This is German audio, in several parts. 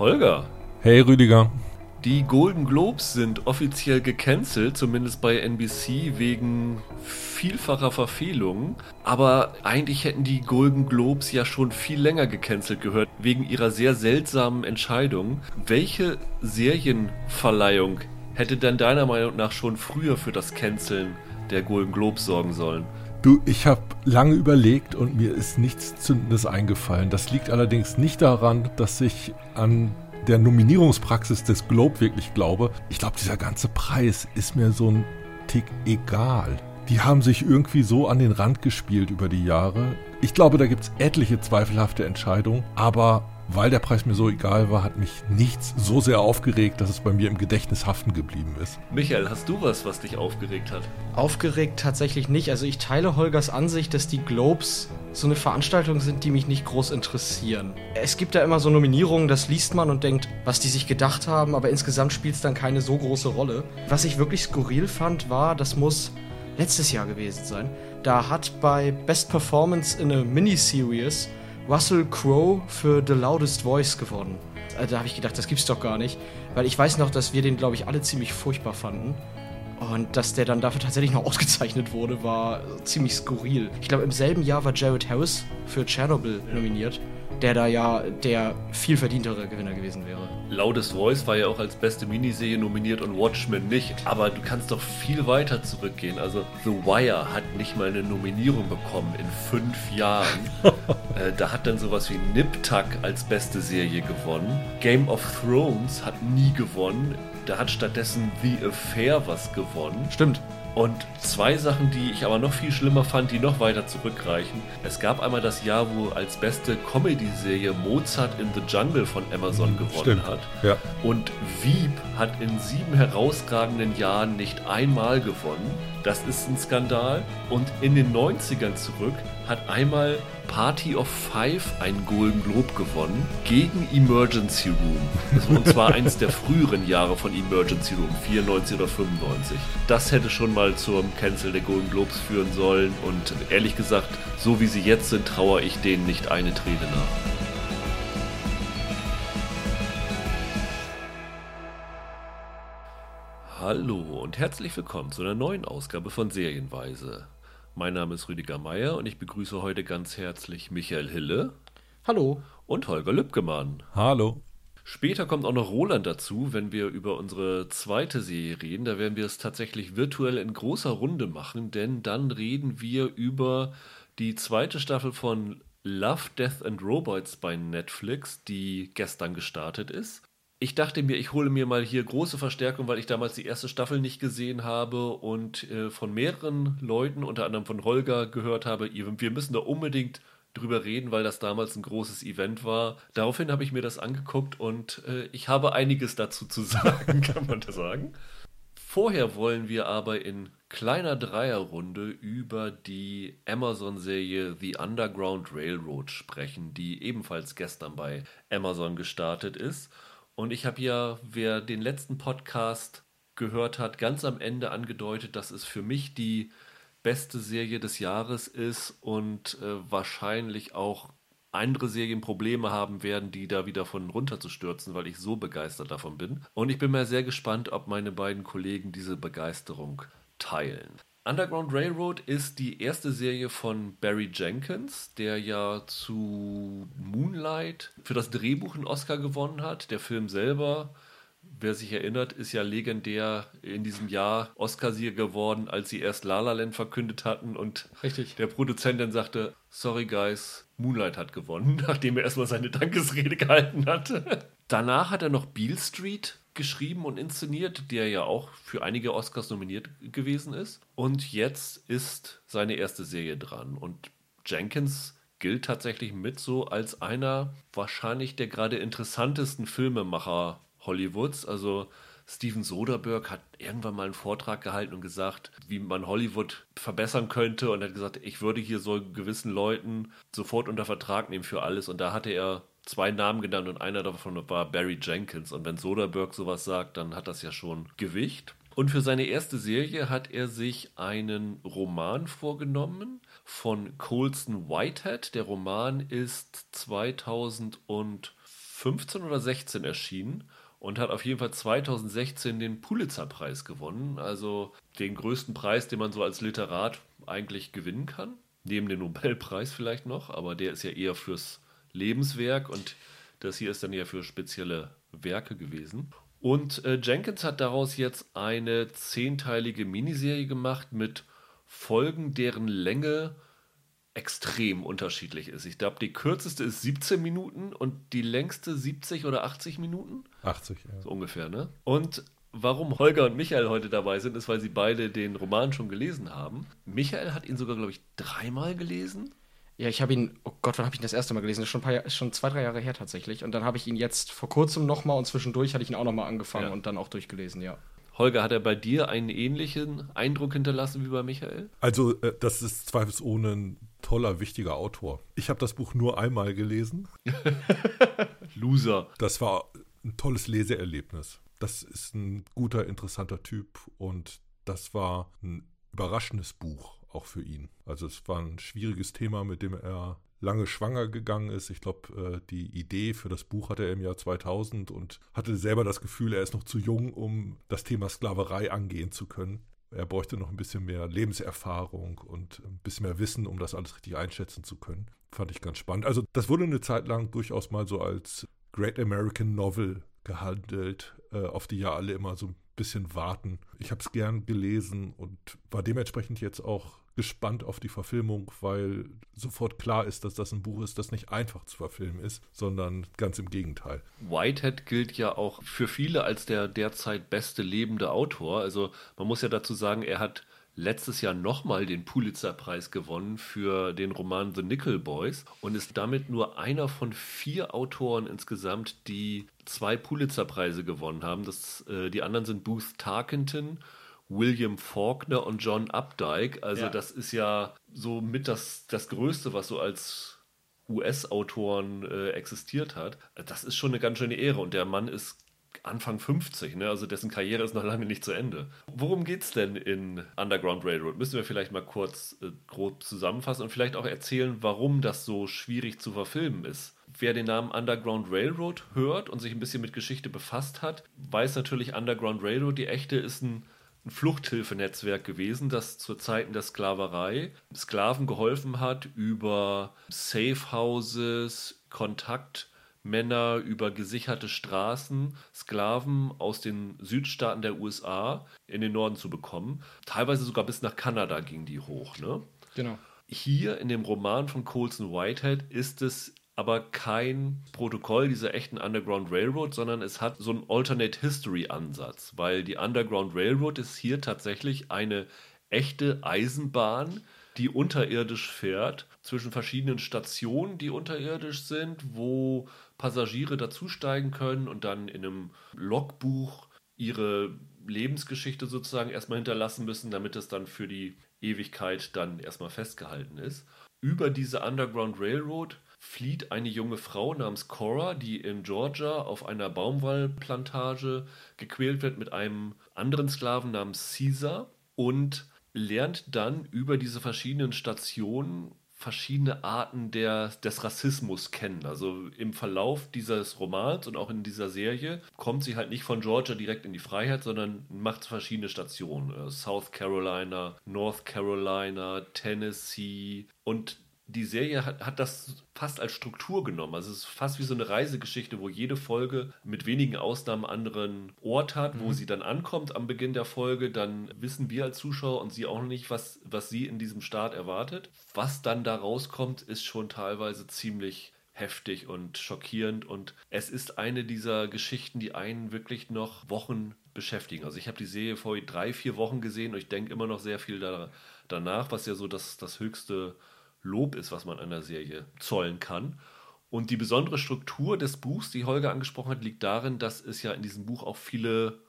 Holger. Hey Rüdiger. Die Golden Globes sind offiziell gecancelt, zumindest bei NBC, wegen vielfacher Verfehlungen. Aber eigentlich hätten die Golden Globes ja schon viel länger gecancelt gehört, wegen ihrer sehr seltsamen Entscheidung. Welche Serienverleihung hätte denn deiner Meinung nach schon früher für das Canceln der Golden Globes sorgen sollen? Du, ich habe lange überlegt und mir ist nichts Zündendes eingefallen. Das liegt allerdings nicht daran, dass ich an der Nominierungspraxis des Globe wirklich glaube. Ich glaube, dieser ganze Preis ist mir so ein Tick egal. Die haben sich irgendwie so an den Rand gespielt über die Jahre. Ich glaube, da gibt es etliche zweifelhafte Entscheidungen, aber weil der Preis mir so egal war, hat mich nichts so sehr aufgeregt, dass es bei mir im Gedächtnis haften geblieben ist. Michael, hast du was, was dich aufgeregt hat? Aufgeregt tatsächlich nicht. Also ich teile Holgers Ansicht, dass die Globes so eine Veranstaltung sind, die mich nicht groß interessieren. Es gibt da immer so Nominierungen, das liest man und denkt, was die sich gedacht haben, aber insgesamt spielt es dann keine so große Rolle. Was ich wirklich skurril fand, war, das muss letztes Jahr gewesen sein. Da hat bei Best Performance in a Miniseries Russell Crowe für The Loudest Voice gewonnen. Äh, da habe ich gedacht, das gibt's doch gar nicht. Weil ich weiß noch, dass wir den, glaube ich, alle ziemlich furchtbar fanden. Und dass der dann dafür tatsächlich noch ausgezeichnet wurde, war ziemlich skurril. Ich glaube, im selben Jahr war Jared Harris für Chernobyl nominiert der da ja der viel verdientere Gewinner gewesen wäre. Loudest Voice war ja auch als beste Miniserie nominiert und Watchmen nicht. Aber du kannst doch viel weiter zurückgehen. Also The Wire hat nicht mal eine Nominierung bekommen in fünf Jahren. äh, da hat dann sowas wie Nip Tuck als beste Serie gewonnen. Game of Thrones hat nie gewonnen. Da hat stattdessen The Affair was gewonnen. Stimmt. Und zwei Sachen, die ich aber noch viel schlimmer fand, die noch weiter zurückreichen. Es gab einmal das Jahr, wo als beste Comedy-Serie Mozart in the Jungle von Amazon gewonnen Stimmt. hat. Ja. Und Veep hat in sieben herausragenden Jahren nicht einmal gewonnen. Das ist ein Skandal. Und in den 90ern zurück hat einmal Party of Five einen Golden Globe gewonnen gegen Emergency Room. Und zwar eins der früheren Jahre von Emergency Room, 94 oder 95. Das hätte schon mal zum Cancel der Golden Globes führen sollen und ehrlich gesagt, so wie sie jetzt sind, trauere ich denen nicht eine Träne nach. Hallo und herzlich willkommen zu einer neuen Ausgabe von Serienweise. Mein Name ist Rüdiger Meier und ich begrüße heute ganz herzlich Michael Hille Hallo. und Holger Lübgemann. Hallo. Später kommt auch noch Roland dazu, wenn wir über unsere zweite Serie reden. Da werden wir es tatsächlich virtuell in großer Runde machen, denn dann reden wir über die zweite Staffel von Love, Death and Robots bei Netflix, die gestern gestartet ist. Ich dachte mir, ich hole mir mal hier große Verstärkung, weil ich damals die erste Staffel nicht gesehen habe und äh, von mehreren Leuten, unter anderem von Holger, gehört habe, wir müssen da unbedingt drüber reden, weil das damals ein großes Event war. Daraufhin habe ich mir das angeguckt und äh, ich habe einiges dazu zu sagen, kann man das sagen. Vorher wollen wir aber in kleiner Dreierrunde über die Amazon-Serie The Underground Railroad sprechen, die ebenfalls gestern bei Amazon gestartet ist. Und ich habe ja, wer den letzten Podcast gehört hat, ganz am Ende angedeutet, dass es für mich die beste Serie des Jahres ist und äh, wahrscheinlich auch andere Serien Probleme haben werden, die da wieder von runterzustürzen, weil ich so begeistert davon bin. Und ich bin mal sehr gespannt, ob meine beiden Kollegen diese Begeisterung teilen. Underground Railroad ist die erste Serie von Barry Jenkins, der ja zu Moonlight für das Drehbuch einen Oscar gewonnen hat. Der Film selber, wer sich erinnert, ist ja legendär in diesem Jahr Oscarsieger geworden, als sie erst La La Land verkündet hatten und Richtig. der Produzent dann sagte, sorry guys, Moonlight hat gewonnen, nachdem er erstmal seine Dankesrede gehalten hatte. Danach hat er noch Beale Street geschrieben und inszeniert, der ja auch für einige Oscars nominiert gewesen ist. Und jetzt ist seine erste Serie dran. Und Jenkins gilt tatsächlich mit so als einer wahrscheinlich der gerade interessantesten Filmemacher Hollywoods. Also Steven Soderbergh hat irgendwann mal einen Vortrag gehalten und gesagt, wie man Hollywood verbessern könnte und hat gesagt, ich würde hier so gewissen Leuten sofort unter Vertrag nehmen für alles. Und da hatte er zwei Namen genannt und einer davon war Barry Jenkins. Und wenn Soderbergh sowas sagt, dann hat das ja schon Gewicht. Und für seine erste Serie hat er sich einen Roman vorgenommen von Colson Whitehead. Der Roman ist 2005 2015 oder 16 erschienen und hat auf jeden Fall 2016 den Pulitzer-Preis gewonnen. Also den größten Preis, den man so als Literat eigentlich gewinnen kann. Neben dem Nobelpreis vielleicht noch, aber der ist ja eher fürs Lebenswerk und das hier ist dann ja für spezielle Werke gewesen. Und äh, Jenkins hat daraus jetzt eine zehnteilige Miniserie gemacht mit Folgen, deren Länge extrem unterschiedlich ist. Ich glaube, die kürzeste ist 17 Minuten und die längste 70 oder 80 Minuten. 80, ja. So ungefähr, ne? Und warum Holger und Michael heute dabei sind, ist, weil sie beide den Roman schon gelesen haben. Michael hat ihn sogar, glaube ich, dreimal gelesen. Ja, ich habe ihn, oh Gott, wann habe ich ihn das erste Mal gelesen? Das ist schon, paar, ist schon zwei, drei Jahre her tatsächlich. Und dann habe ich ihn jetzt vor kurzem nochmal und zwischendurch hatte ich ihn auch nochmal angefangen ja. und dann auch durchgelesen, ja. Holger, hat er bei dir einen ähnlichen Eindruck hinterlassen wie bei Michael? Also, äh, das ist zweifelsohne ein toller, wichtiger Autor. Ich habe das Buch nur einmal gelesen. Loser. Das war ein tolles Leseerlebnis. Das ist ein guter, interessanter Typ und das war ein überraschendes Buch auch für ihn. Also es war ein schwieriges Thema, mit dem er lange schwanger gegangen ist. Ich glaube, äh, die Idee für das Buch hatte er im Jahr 2000 und hatte selber das Gefühl, er ist noch zu jung, um das Thema Sklaverei angehen zu können. Er bräuchte noch ein bisschen mehr Lebenserfahrung und ein bisschen mehr Wissen, um das alles richtig einschätzen zu können. Fand ich ganz spannend. Also das wurde eine Zeit lang durchaus mal so als Great American Novel gehandelt, äh, auf die ja alle immer so ein bisschen warten. Ich habe es gern gelesen und war dementsprechend jetzt auch gespannt auf die Verfilmung, weil sofort klar ist, dass das ein Buch ist, das nicht einfach zu verfilmen ist, sondern ganz im Gegenteil. Whitehead gilt ja auch für viele als der derzeit beste lebende Autor. Also man muss ja dazu sagen, er hat letztes Jahr nochmal den Pulitzer-Preis gewonnen für den Roman The Nickel Boys und ist damit nur einer von vier Autoren insgesamt, die zwei Pulitzer-Preise gewonnen haben. Das, äh, die anderen sind Booth Tarkenton William Faulkner und John Updike. Also ja. das ist ja so mit das, das Größte, was so als US-Autoren äh, existiert hat. Das ist schon eine ganz schöne Ehre. Und der Mann ist Anfang 50, ne? also dessen Karriere ist noch lange nicht zu Ende. Worum geht es denn in Underground Railroad? Müssen wir vielleicht mal kurz äh, grob zusammenfassen und vielleicht auch erzählen, warum das so schwierig zu verfilmen ist. Wer den Namen Underground Railroad hört und sich ein bisschen mit Geschichte befasst hat, weiß natürlich, Underground Railroad, die echte, ist ein ein Fluchthilfenetzwerk gewesen, das zu Zeiten der Sklaverei Sklaven geholfen hat über Safehouses, Kontaktmänner, über gesicherte Straßen, Sklaven aus den Südstaaten der USA in den Norden zu bekommen. Teilweise sogar bis nach Kanada ging die hoch. Ne? Genau. Hier in dem Roman von Colson Whitehead ist es aber kein Protokoll dieser echten Underground Railroad, sondern es hat so einen Alternate History Ansatz, weil die Underground Railroad ist hier tatsächlich eine echte Eisenbahn, die unterirdisch fährt, zwischen verschiedenen Stationen, die unterirdisch sind, wo Passagiere dazusteigen können und dann in einem Logbuch ihre Lebensgeschichte sozusagen erstmal hinterlassen müssen, damit es dann für die Ewigkeit dann erstmal festgehalten ist. Über diese Underground Railroad flieht eine junge Frau namens Cora, die in Georgia auf einer Baumwollplantage gequält wird mit einem anderen Sklaven namens Caesar und lernt dann über diese verschiedenen Stationen verschiedene Arten der, des Rassismus kennen. Also im Verlauf dieses Romans und auch in dieser Serie kommt sie halt nicht von Georgia direkt in die Freiheit, sondern macht verschiedene Stationen. Äh, South Carolina, North Carolina, Tennessee und die Serie hat, hat das fast als Struktur genommen. Also es ist fast wie so eine Reisegeschichte, wo jede Folge mit wenigen Ausnahmen anderen Ort hat, mhm. wo sie dann ankommt am Beginn der Folge. Dann wissen wir als Zuschauer und sie auch noch nicht, was, was sie in diesem Start erwartet. Was dann da rauskommt, ist schon teilweise ziemlich heftig und schockierend und es ist eine dieser Geschichten, die einen wirklich noch Wochen beschäftigen. Also ich habe die Serie vor drei, vier Wochen gesehen und ich denke immer noch sehr viel da, danach, was ja so das, das höchste Lob ist, was man einer Serie zollen kann. Und die besondere Struktur des Buchs, die Holger angesprochen hat, liegt darin, dass es ja in diesem Buch auch viele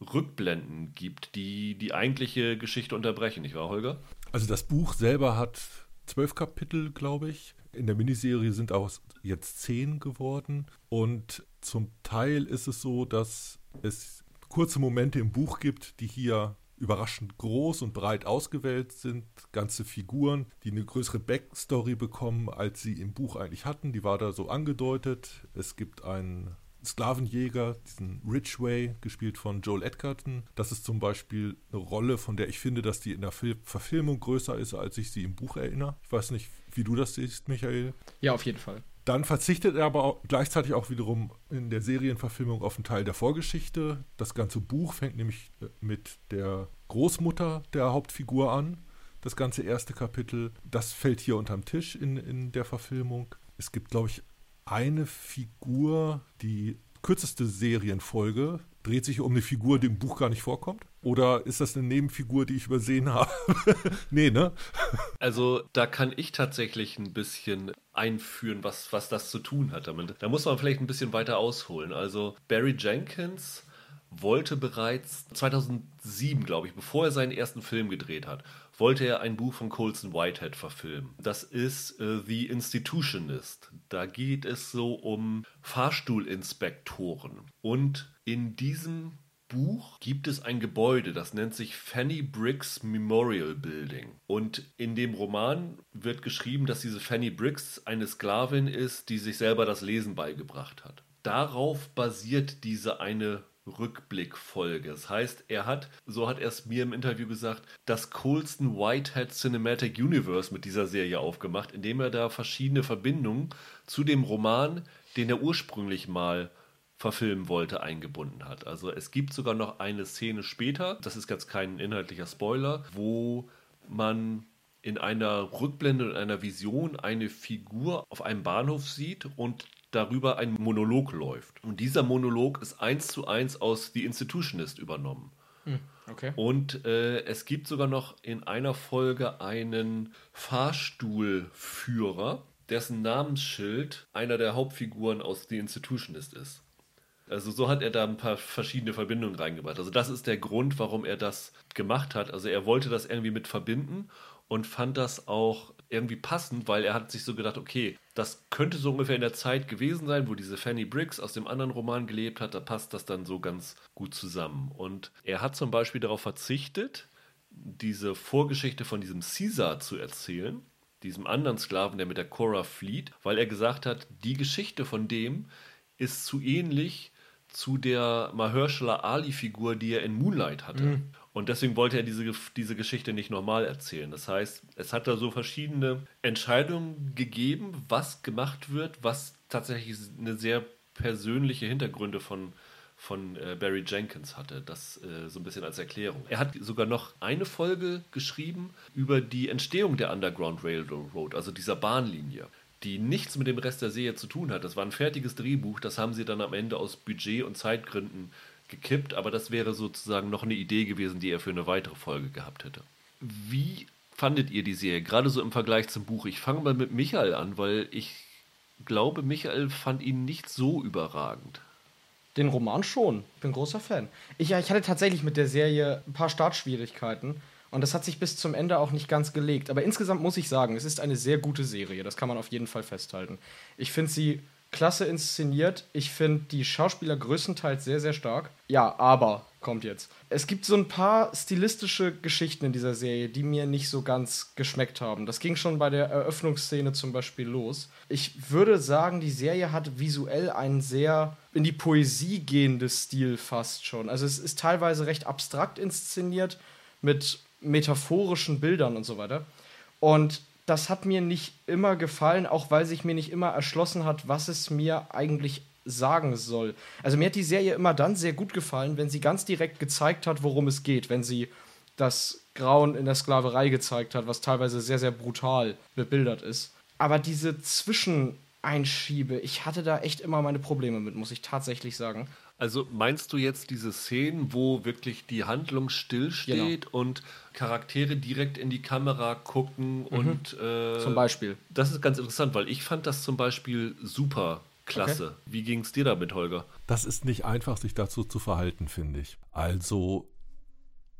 Rückblenden gibt, die die eigentliche Geschichte unterbrechen, nicht wahr, Holger? Also das Buch selber hat zwölf Kapitel, glaube ich. In der Miniserie sind auch jetzt zehn geworden. Und zum Teil ist es so, dass es kurze Momente im Buch gibt, die hier überraschend groß und breit ausgewählt sind. Ganze Figuren, die eine größere Backstory bekommen, als sie im Buch eigentlich hatten. Die war da so angedeutet. Es gibt einen Sklavenjäger, diesen Ridgway, gespielt von Joel Edgerton. Das ist zum Beispiel eine Rolle, von der ich finde, dass die in der Fil Verfilmung größer ist, als ich sie im Buch erinnere. Ich weiß nicht, wie du das siehst, Michael. Ja, auf jeden Fall. Dann verzichtet er aber auch gleichzeitig auch wiederum in der Serienverfilmung auf einen Teil der Vorgeschichte. Das ganze Buch fängt nämlich äh, mit der Großmutter der Hauptfigur an. Das ganze erste Kapitel. Das fällt hier unterm Tisch in, in der Verfilmung. Es gibt, glaube ich, eine Figur, die kürzeste Serienfolge dreht sich um eine Figur, die im Buch gar nicht vorkommt? Oder ist das eine Nebenfigur, die ich übersehen habe? nee, ne? Also da kann ich tatsächlich ein bisschen einführen, was, was das zu tun hat damit. Da muss man vielleicht ein bisschen weiter ausholen. Also Barry Jenkins wollte bereits 2007, glaube ich, bevor er seinen ersten Film gedreht hat, wollte er ein Buch von Colson Whitehead verfilmen. Das ist äh, The Institutionist. Da geht es so um Fahrstuhlinspektoren. Und in diesem Buch gibt es ein Gebäude, das nennt sich Fanny Briggs Memorial Building. Und in dem Roman wird geschrieben, dass diese Fanny Briggs eine Sklavin ist, die sich selber das Lesen beigebracht hat. Darauf basiert diese eine Rückblickfolge. Das heißt, er hat, so hat er es mir im Interview gesagt, das Colston Whitehead Cinematic Universe mit dieser Serie aufgemacht, indem er da verschiedene Verbindungen zu dem Roman, den er ursprünglich mal verfilmen wollte, eingebunden hat. Also es gibt sogar noch eine Szene später, das ist jetzt kein inhaltlicher Spoiler, wo man in einer Rückblende und einer Vision eine Figur auf einem Bahnhof sieht und darüber ein Monolog läuft. Und dieser Monolog ist eins zu eins aus The Institutionist übernommen. Hm, okay. Und äh, es gibt sogar noch in einer Folge einen Fahrstuhlführer, dessen Namensschild einer der Hauptfiguren aus The Institutionist ist. Also so hat er da ein paar verschiedene Verbindungen reingebracht. Also das ist der Grund, warum er das gemacht hat. Also er wollte das irgendwie mit verbinden und fand das auch irgendwie passend, weil er hat sich so gedacht, okay, das könnte so ungefähr in der Zeit gewesen sein, wo diese Fanny Briggs aus dem anderen Roman gelebt hat. Da passt das dann so ganz gut zusammen. Und er hat zum Beispiel darauf verzichtet, diese Vorgeschichte von diesem Caesar zu erzählen, diesem anderen Sklaven, der mit der Cora flieht, weil er gesagt hat, die Geschichte von dem ist zu ähnlich zu der Mahershala Ali-Figur, die er in Moonlight hatte. Mhm. Und deswegen wollte er diese, diese Geschichte nicht normal erzählen. Das heißt, es hat da so verschiedene Entscheidungen gegeben, was gemacht wird, was tatsächlich eine sehr persönliche Hintergründe von, von äh, Barry Jenkins hatte. Das äh, so ein bisschen als Erklärung. Er hat sogar noch eine Folge geschrieben über die Entstehung der Underground Railroad, also dieser Bahnlinie die nichts mit dem Rest der Serie zu tun hat. Das war ein fertiges Drehbuch, das haben sie dann am Ende aus Budget- und Zeitgründen gekippt, aber das wäre sozusagen noch eine Idee gewesen, die er für eine weitere Folge gehabt hätte. Wie fandet ihr die Serie, gerade so im Vergleich zum Buch? Ich fange mal mit Michael an, weil ich glaube, Michael fand ihn nicht so überragend. Den Roman schon. Ich bin großer Fan. Ich, ich hatte tatsächlich mit der Serie ein paar Startschwierigkeiten. Und das hat sich bis zum Ende auch nicht ganz gelegt. Aber insgesamt muss ich sagen, es ist eine sehr gute Serie. Das kann man auf jeden Fall festhalten. Ich finde sie klasse inszeniert. Ich finde die Schauspieler größtenteils sehr, sehr stark. Ja, aber kommt jetzt. Es gibt so ein paar stilistische Geschichten in dieser Serie, die mir nicht so ganz geschmeckt haben. Das ging schon bei der Eröffnungsszene zum Beispiel los. Ich würde sagen, die Serie hat visuell einen sehr in die Poesie gehendes Stil fast schon. Also es ist teilweise recht abstrakt inszeniert mit metaphorischen Bildern und so weiter. Und das hat mir nicht immer gefallen, auch weil sich mir nicht immer erschlossen hat, was es mir eigentlich sagen soll. Also mir hat die Serie immer dann sehr gut gefallen, wenn sie ganz direkt gezeigt hat, worum es geht, wenn sie das Grauen in der Sklaverei gezeigt hat, was teilweise sehr, sehr brutal bebildert ist. Aber diese Zwischeneinschiebe, ich hatte da echt immer meine Probleme mit, muss ich tatsächlich sagen. Also meinst du jetzt diese Szenen, wo wirklich die Handlung stillsteht genau. und Charaktere direkt in die Kamera gucken mhm. und äh, zum Beispiel? Das ist ganz interessant, weil ich fand das zum Beispiel super klasse. Okay. Wie ging es dir damit, Holger? Das ist nicht einfach, sich dazu zu verhalten, finde ich. Also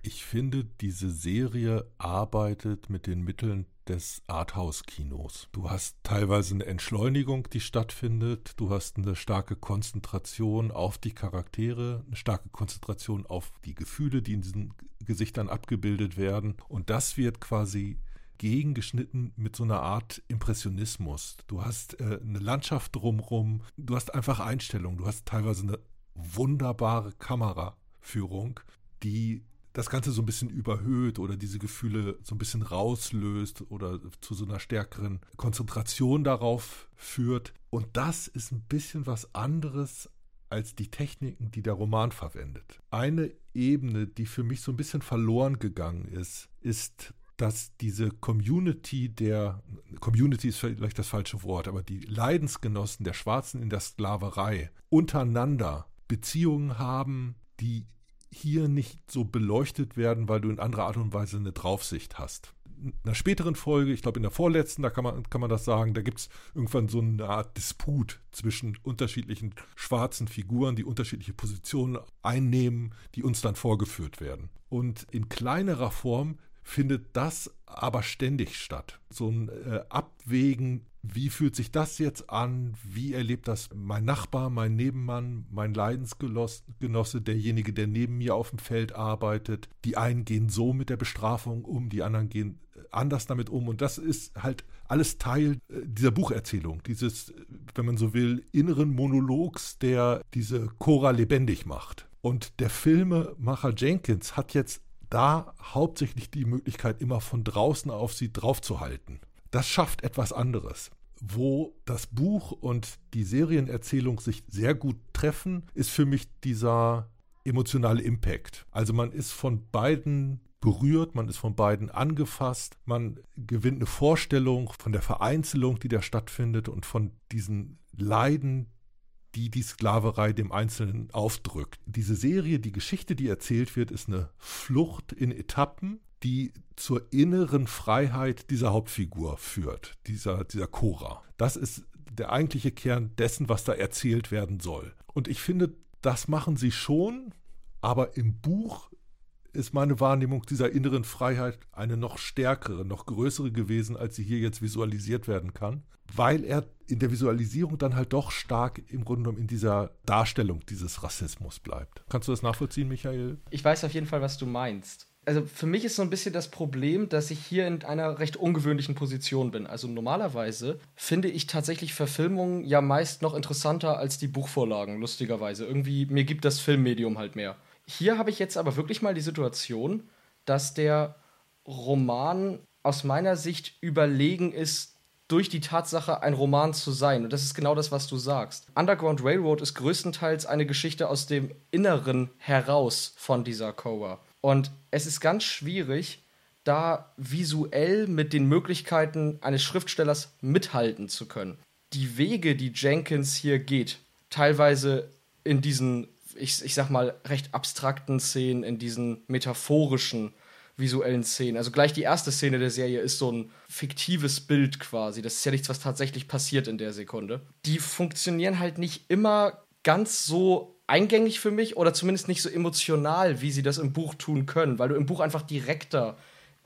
ich finde, diese Serie arbeitet mit den Mitteln des Arthouse-Kinos. Du hast teilweise eine Entschleunigung, die stattfindet. Du hast eine starke Konzentration auf die Charaktere, eine starke Konzentration auf die Gefühle, die in diesen Gesichtern abgebildet werden. Und das wird quasi gegengeschnitten mit so einer Art Impressionismus. Du hast äh, eine Landschaft drumrum, du hast einfach Einstellungen, du hast teilweise eine wunderbare Kameraführung, die das Ganze so ein bisschen überhöht oder diese Gefühle so ein bisschen rauslöst oder zu so einer stärkeren Konzentration darauf führt. Und das ist ein bisschen was anderes als die Techniken, die der Roman verwendet. Eine Ebene, die für mich so ein bisschen verloren gegangen ist, ist, dass diese Community der, Community ist vielleicht das falsche Wort, aber die Leidensgenossen der Schwarzen in der Sklaverei untereinander Beziehungen haben, die hier nicht so beleuchtet werden, weil du in anderer Art und Weise eine Draufsicht hast. In einer späteren Folge, ich glaube in der vorletzten, da kann man, kann man das sagen, da gibt es irgendwann so eine Art Disput zwischen unterschiedlichen schwarzen Figuren, die unterschiedliche Positionen einnehmen, die uns dann vorgeführt werden. Und in kleinerer Form findet das aber ständig statt. So ein äh, Abwägen, wie fühlt sich das jetzt an? Wie erlebt das mein Nachbar, mein Nebenmann, mein Leidensgenosse, derjenige, der neben mir auf dem Feld arbeitet? Die einen gehen so mit der Bestrafung um, die anderen gehen äh, anders damit um. Und das ist halt alles Teil äh, dieser Bucherzählung, dieses, wenn man so will, inneren Monologs, der diese Cora lebendig macht. Und der Filmemacher Jenkins hat jetzt da hauptsächlich die Möglichkeit, immer von draußen auf sie draufzuhalten. Das schafft etwas anderes. Wo das Buch und die Serienerzählung sich sehr gut treffen, ist für mich dieser emotionale Impact. Also man ist von beiden berührt, man ist von beiden angefasst, man gewinnt eine Vorstellung von der Vereinzelung, die da stattfindet und von diesen Leiden, die die Sklaverei dem Einzelnen aufdrückt. Diese Serie, die Geschichte, die erzählt wird, ist eine Flucht in Etappen, die zur inneren Freiheit dieser Hauptfigur führt, dieser, dieser Cora. Das ist der eigentliche Kern dessen, was da erzählt werden soll. Und ich finde, das machen sie schon, aber im Buch ist meine Wahrnehmung dieser inneren Freiheit eine noch stärkere, noch größere gewesen, als sie hier jetzt visualisiert werden kann, weil er in der Visualisierung dann halt doch stark im Grunde genommen in dieser Darstellung dieses Rassismus bleibt. Kannst du das nachvollziehen, Michael? Ich weiß auf jeden Fall, was du meinst. Also für mich ist so ein bisschen das Problem, dass ich hier in einer recht ungewöhnlichen Position bin. Also normalerweise finde ich tatsächlich Verfilmungen ja meist noch interessanter als die Buchvorlagen, lustigerweise. Irgendwie, mir gibt das Filmmedium halt mehr. Hier habe ich jetzt aber wirklich mal die Situation, dass der Roman aus meiner Sicht überlegen ist, durch die Tatsache, ein Roman zu sein. Und das ist genau das, was du sagst. Underground Railroad ist größtenteils eine Geschichte aus dem Inneren heraus von dieser Koa. Und es ist ganz schwierig, da visuell mit den Möglichkeiten eines Schriftstellers mithalten zu können. Die Wege, die Jenkins hier geht, teilweise in diesen ich, ich sag mal, recht abstrakten Szenen, in diesen metaphorischen visuellen Szenen. Also gleich die erste Szene der Serie ist so ein fiktives Bild quasi. Das ist ja nichts, was tatsächlich passiert in der Sekunde. Die funktionieren halt nicht immer ganz so eingängig für mich oder zumindest nicht so emotional, wie sie das im Buch tun können, weil du im Buch einfach direkter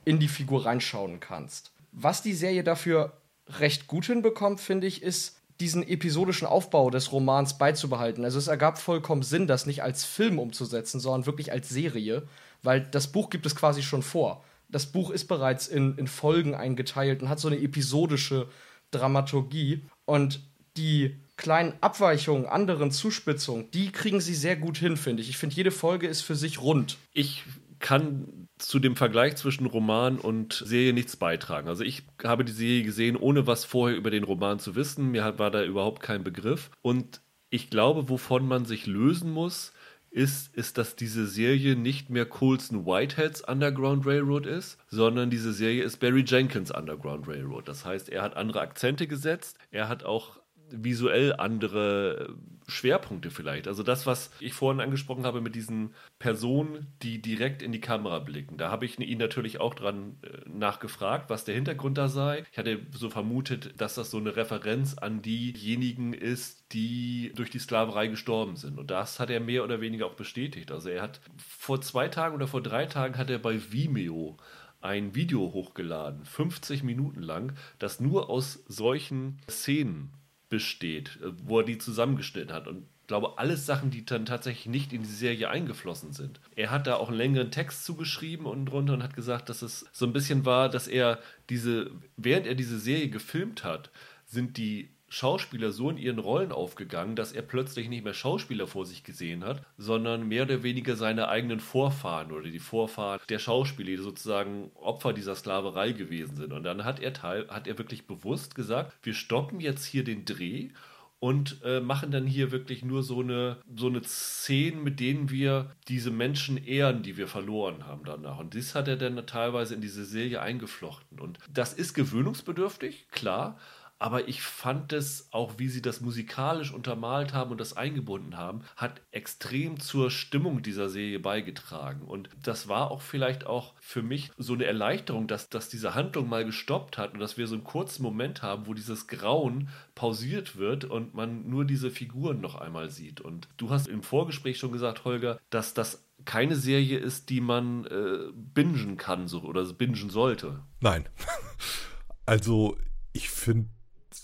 in die Figur reinschauen kannst. Was die Serie dafür recht gut hinbekommt, finde ich, ist, diesen episodischen Aufbau des Romans beizubehalten. Also es ergab vollkommen Sinn, das nicht als Film umzusetzen, sondern wirklich als Serie, weil das Buch gibt es quasi schon vor. Das Buch ist bereits in, in Folgen eingeteilt und hat so eine episodische Dramaturgie. Und die kleinen Abweichungen, anderen Zuspitzungen, die kriegen sie sehr gut hin, finde ich. Ich finde, jede Folge ist für sich rund. Ich kann zu dem Vergleich zwischen Roman und Serie nichts beitragen. Also ich habe die Serie gesehen, ohne was vorher über den Roman zu wissen. Mir war da überhaupt kein Begriff. Und ich glaube, wovon man sich lösen muss, ist, ist, dass diese Serie nicht mehr Colson Whiteheads Underground Railroad ist, sondern diese Serie ist Barry Jenkins Underground Railroad. Das heißt, er hat andere Akzente gesetzt, er hat auch visuell andere Schwerpunkte vielleicht. Also das, was ich vorhin angesprochen habe mit diesen Personen, die direkt in die Kamera blicken. Da habe ich ihn natürlich auch dran äh, nachgefragt, was der Hintergrund da sei. Ich hatte so vermutet, dass das so eine Referenz an diejenigen ist, die durch die Sklaverei gestorben sind. Und das hat er mehr oder weniger auch bestätigt. Also er hat vor zwei Tagen oder vor drei Tagen hat er bei Vimeo ein Video hochgeladen, 50 Minuten lang, das nur aus solchen Szenen besteht, äh, wo er die zusammengeschnitten hat. Und glaube, alles Sachen, die dann tatsächlich nicht in die Serie eingeflossen sind. Er hat da auch einen längeren Text zugeschrieben und drunter und hat gesagt, dass es so ein bisschen war, dass er diese, während er diese Serie gefilmt hat, sind die Schauspieler so in ihren Rollen aufgegangen, dass er plötzlich nicht mehr Schauspieler vor sich gesehen hat, sondern mehr oder weniger seine eigenen Vorfahren oder die Vorfahren der Schauspieler, die sozusagen Opfer dieser Sklaverei gewesen sind. Und dann hat er, teil, hat er wirklich bewusst gesagt, wir stoppen jetzt hier den Dreh und äh, machen dann hier wirklich nur so eine, so eine Szene, mit denen wir diese Menschen ehren, die wir verloren haben danach. Und das hat er dann teilweise in diese Serie eingeflochten. Und das ist gewöhnungsbedürftig, klar, aber ich fand es, auch wie sie das musikalisch untermalt haben und das eingebunden haben, hat extrem zur Stimmung dieser Serie beigetragen. Und das war auch vielleicht auch für mich so eine Erleichterung, dass, dass diese Handlung mal gestoppt hat und dass wir so einen kurzen Moment haben, wo dieses Grauen pausiert wird und man nur diese Figuren noch einmal sieht. Und du hast im Vorgespräch schon gesagt, Holger, dass das keine Serie ist, die man äh, bingen kann so, oder bingen sollte. Nein. Also ich finde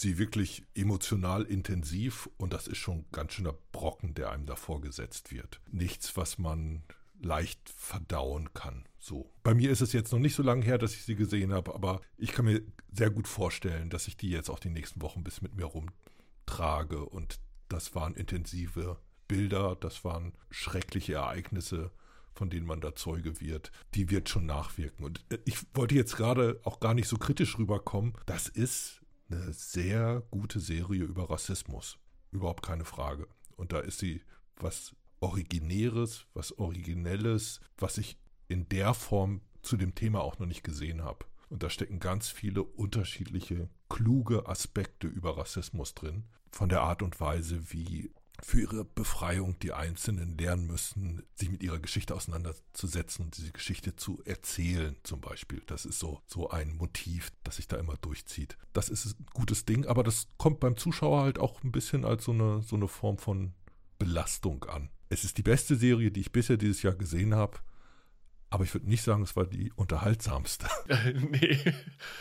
sie wirklich emotional intensiv und das ist schon ganz schöner Brocken, der einem davor gesetzt wird. Nichts, was man leicht verdauen kann. So. Bei mir ist es jetzt noch nicht so lange her, dass ich sie gesehen habe, aber ich kann mir sehr gut vorstellen, dass ich die jetzt auch die nächsten Wochen bis mit mir rumtrage und das waren intensive Bilder, das waren schreckliche Ereignisse, von denen man da Zeuge wird, die wird schon nachwirken. Und äh, ich wollte jetzt gerade auch gar nicht so kritisch rüberkommen. Das ist eine sehr gute Serie über Rassismus. Überhaupt keine Frage. Und da ist sie was Originäres, was Originelles, was ich in der Form zu dem Thema auch noch nicht gesehen habe. Und da stecken ganz viele unterschiedliche, kluge Aspekte über Rassismus drin. Von der Art und Weise, wie für ihre Befreiung die Einzelnen lernen müssen, sich mit ihrer Geschichte auseinanderzusetzen und diese Geschichte zu erzählen, zum Beispiel. Das ist so, so ein Motiv, das sich da immer durchzieht. Das ist ein gutes Ding, aber das kommt beim Zuschauer halt auch ein bisschen als so eine, so eine Form von Belastung an. Es ist die beste Serie, die ich bisher dieses Jahr gesehen habe. Aber ich würde nicht sagen, es war die unterhaltsamste. nee.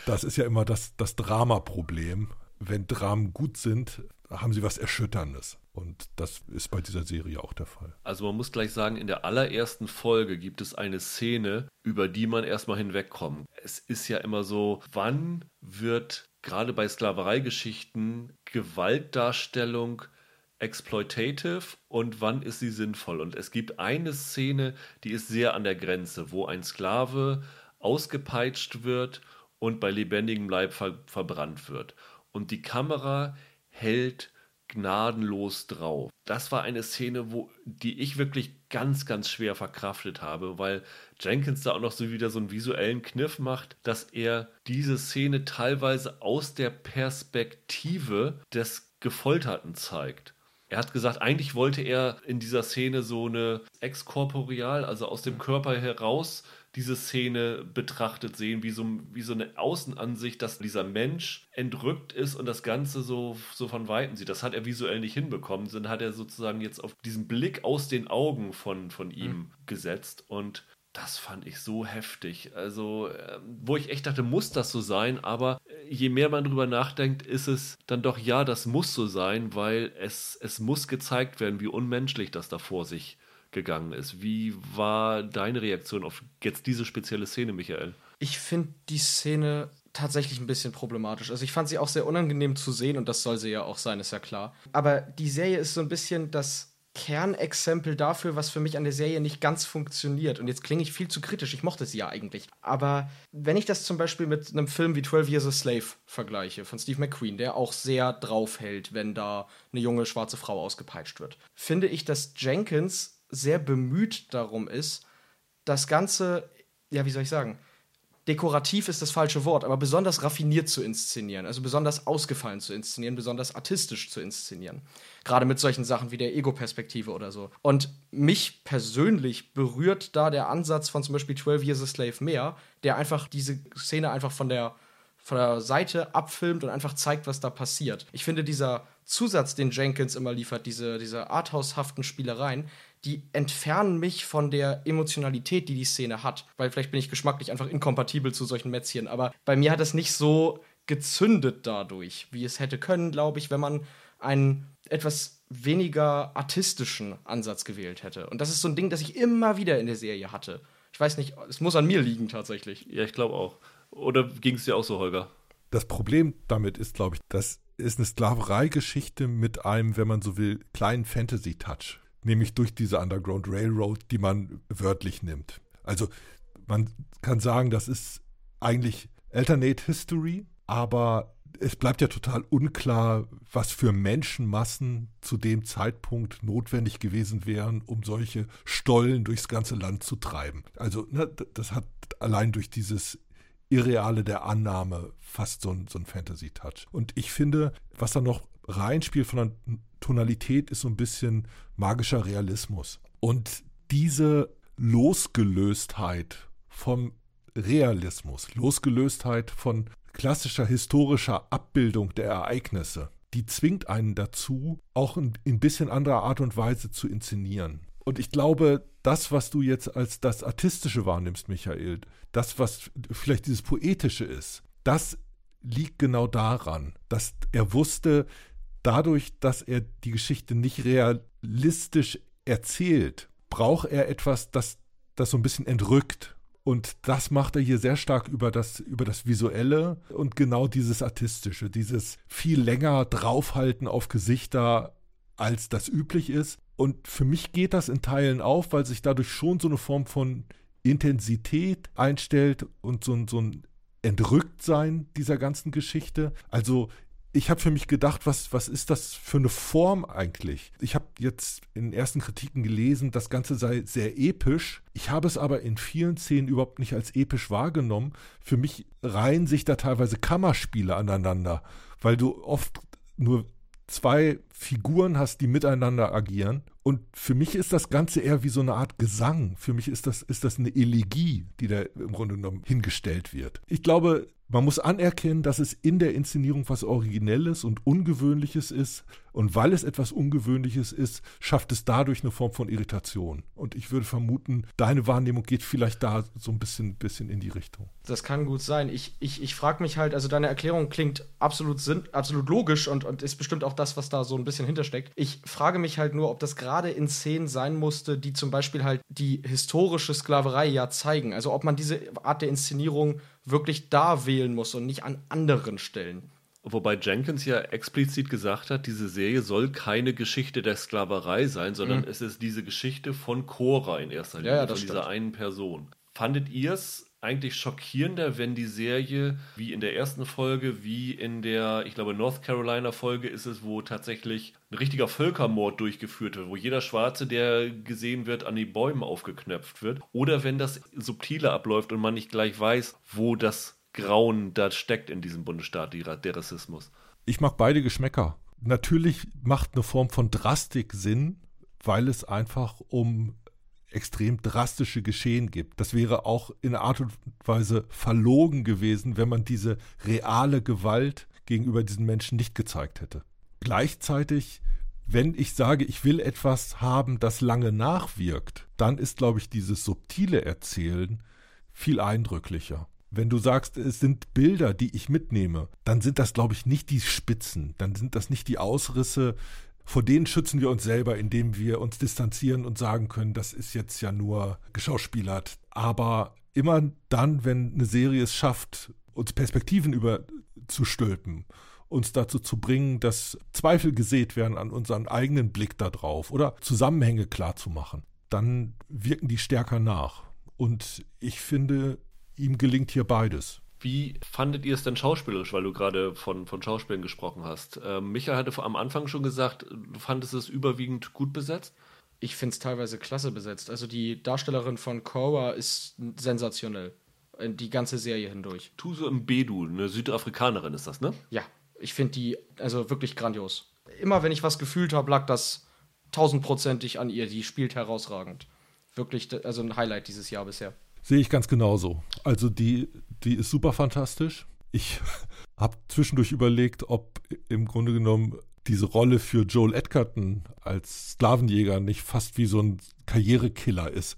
Das ist ja immer das, das Dramaproblem. Wenn Dramen gut sind, haben sie was Erschütterndes. Und das ist bei dieser Serie auch der Fall. Also man muss gleich sagen, in der allerersten Folge gibt es eine Szene, über die man erstmal hinwegkommt. Es ist ja immer so, wann wird gerade bei Sklavereigeschichten Gewaltdarstellung exploitative und wann ist sie sinnvoll? Und es gibt eine Szene, die ist sehr an der Grenze, wo ein Sklave ausgepeitscht wird und bei lebendigem Leib ver verbrannt wird. Und die Kamera hält gnadenlos drauf. Das war eine Szene, wo die ich wirklich ganz, ganz schwer verkraftet habe, weil Jenkins da auch noch so wieder so einen visuellen Kniff macht, dass er diese Szene teilweise aus der Perspektive des Gefolterten zeigt. Er hat gesagt, eigentlich wollte er in dieser Szene so eine exkorporeal, also aus dem Körper heraus diese Szene betrachtet sehen, wie so, wie so eine Außenansicht, dass dieser Mensch entrückt ist und das Ganze so, so von Weitem sieht. Das hat er visuell nicht hinbekommen, sondern hat er sozusagen jetzt auf diesen Blick aus den Augen von, von ihm mhm. gesetzt und das fand ich so heftig. Also, ähm, wo ich echt dachte, muss das so sein, aber äh, je mehr man drüber nachdenkt, ist es dann doch, ja, das muss so sein, weil es, es muss gezeigt werden, wie unmenschlich das da vor sich gegangen ist. Wie war deine Reaktion auf jetzt diese spezielle Szene, Michael? Ich finde die Szene tatsächlich ein bisschen problematisch. Also ich fand sie auch sehr unangenehm zu sehen und das soll sie ja auch sein, ist ja klar. Aber die Serie ist so ein bisschen das Kernexempel dafür, was für mich an der Serie nicht ganz funktioniert. Und jetzt klinge ich viel zu kritisch, ich mochte sie ja eigentlich. Aber wenn ich das zum Beispiel mit einem Film wie 12 Years a Slave vergleiche, von Steve McQueen, der auch sehr draufhält, wenn da eine junge schwarze Frau ausgepeitscht wird, finde ich, dass Jenkins sehr bemüht darum ist, das Ganze, ja, wie soll ich sagen, dekorativ ist das falsche Wort, aber besonders raffiniert zu inszenieren, also besonders ausgefallen zu inszenieren, besonders artistisch zu inszenieren. Gerade mit solchen Sachen wie der Ego-Perspektive oder so. Und mich persönlich berührt da der Ansatz von zum Beispiel 12 Years a Slave mehr, der einfach diese Szene einfach von der, von der Seite abfilmt und einfach zeigt, was da passiert. Ich finde, dieser Zusatz, den Jenkins immer liefert, diese, diese arthaushaften Spielereien, die entfernen mich von der Emotionalität, die die Szene hat. Weil vielleicht bin ich geschmacklich einfach inkompatibel zu solchen Mätzchen. Aber bei mir hat es nicht so gezündet dadurch, wie es hätte können, glaube ich, wenn man einen etwas weniger artistischen Ansatz gewählt hätte. Und das ist so ein Ding, das ich immer wieder in der Serie hatte. Ich weiß nicht, es muss an mir liegen tatsächlich. Ja, ich glaube auch. Oder ging es dir auch so, Holger? Das Problem damit ist, glaube ich, das ist eine Sklavereigeschichte mit einem, wenn man so will, kleinen Fantasy-Touch. Nämlich durch diese Underground Railroad, die man wörtlich nimmt. Also man kann sagen, das ist eigentlich Alternate History, aber es bleibt ja total unklar, was für Menschenmassen zu dem Zeitpunkt notwendig gewesen wären, um solche Stollen durchs ganze Land zu treiben. Also ne, das hat allein durch dieses Irreale der Annahme fast so ein, so ein Fantasy-Touch. Und ich finde, was da noch reinspielt von der Tonalität, ist so ein bisschen magischer Realismus. Und diese Losgelöstheit vom Realismus, Losgelöstheit von klassischer historischer Abbildung der Ereignisse, die zwingt einen dazu, auch in ein bisschen anderer Art und Weise zu inszenieren. Und ich glaube, das, was du jetzt als das Artistische wahrnimmst, Michael, das, was vielleicht dieses Poetische ist, das liegt genau daran, dass er wusste, dadurch, dass er die Geschichte nicht realistisch erzählt, braucht er etwas, das das so ein bisschen entrückt. Und das macht er hier sehr stark über das, über das Visuelle und genau dieses Artistische, dieses viel länger draufhalten auf Gesichter, als das üblich ist. Und für mich geht das in Teilen auf, weil sich dadurch schon so eine Form von Intensität einstellt und so, so ein Entrücktsein dieser ganzen Geschichte. Also ich habe für mich gedacht, was, was ist das für eine Form eigentlich? Ich habe jetzt in den ersten Kritiken gelesen, das Ganze sei sehr episch. Ich habe es aber in vielen Szenen überhaupt nicht als episch wahrgenommen. Für mich reihen sich da teilweise Kammerspiele aneinander, weil du oft nur zwei Figuren hast, die miteinander agieren. Und für mich ist das Ganze eher wie so eine Art Gesang. Für mich ist das, ist das eine Elegie, die da im Grunde genommen hingestellt wird. Ich glaube, man muss anerkennen, dass es in der Inszenierung was Originelles und Ungewöhnliches ist. Und weil es etwas Ungewöhnliches ist, schafft es dadurch eine Form von Irritation. Und ich würde vermuten, deine Wahrnehmung geht vielleicht da so ein bisschen, bisschen in die Richtung. Das kann gut sein. Ich, ich, ich frage mich halt, also deine Erklärung klingt absolut, sinn, absolut logisch und, und ist bestimmt auch das, was da so ein bisschen hintersteckt. Ich frage mich halt nur, ob das gerade in Szenen sein musste, die zum Beispiel halt die historische Sklaverei ja zeigen. Also ob man diese Art der Inszenierung wirklich da wählen muss und nicht an anderen Stellen. Wobei Jenkins ja explizit gesagt hat, diese Serie soll keine Geschichte der Sklaverei sein, sondern mhm. es ist diese Geschichte von Cora in erster Linie, ja, ja, von dieser einen Person. Fandet ihr es eigentlich schockierender, wenn die Serie, wie in der ersten Folge, wie in der, ich glaube, North Carolina Folge ist es, wo tatsächlich ein richtiger Völkermord durchgeführt wird, wo jeder Schwarze, der gesehen wird, an die Bäume aufgeknöpft wird. Oder wenn das subtiler abläuft und man nicht gleich weiß, wo das Grauen da steckt in diesem Bundesstaat, der Rassismus. Ich mag beide Geschmäcker. Natürlich macht eine Form von Drastik Sinn, weil es einfach um extrem drastische Geschehen gibt. Das wäre auch in Art und Weise verlogen gewesen, wenn man diese reale Gewalt gegenüber diesen Menschen nicht gezeigt hätte. Gleichzeitig, wenn ich sage, ich will etwas haben, das lange nachwirkt, dann ist, glaube ich, dieses subtile Erzählen viel eindrücklicher. Wenn du sagst, es sind Bilder, die ich mitnehme, dann sind das, glaube ich, nicht die Spitzen, dann sind das nicht die Ausrisse vor denen schützen wir uns selber, indem wir uns distanzieren und sagen können, das ist jetzt ja nur geschauspielert. Aber immer dann, wenn eine Serie es schafft, uns Perspektiven überzustülpen, uns dazu zu bringen, dass Zweifel gesät werden an unseren eigenen Blick darauf oder Zusammenhänge klar zu machen, dann wirken die stärker nach. Und ich finde, ihm gelingt hier beides. Wie fandet ihr es denn schauspielerisch, weil du gerade von, von Schauspielern gesprochen hast? Ähm, Michael hatte am Anfang schon gesagt, du fandest es überwiegend gut besetzt? Ich finde es teilweise klasse besetzt. Also die Darstellerin von Cora ist sensationell. Äh, die ganze Serie hindurch. Tuso Mbedu, eine Südafrikanerin ist das, ne? Ja, ich finde die also wirklich grandios. Immer wenn ich was gefühlt habe, lag das tausendprozentig an ihr. Die spielt herausragend. Wirklich, also ein Highlight dieses Jahr bisher. Sehe ich ganz genauso. Also die, die ist super fantastisch. Ich habe zwischendurch überlegt, ob im Grunde genommen diese Rolle für Joel Edgerton als Sklavenjäger nicht fast wie so ein Karrierekiller ist.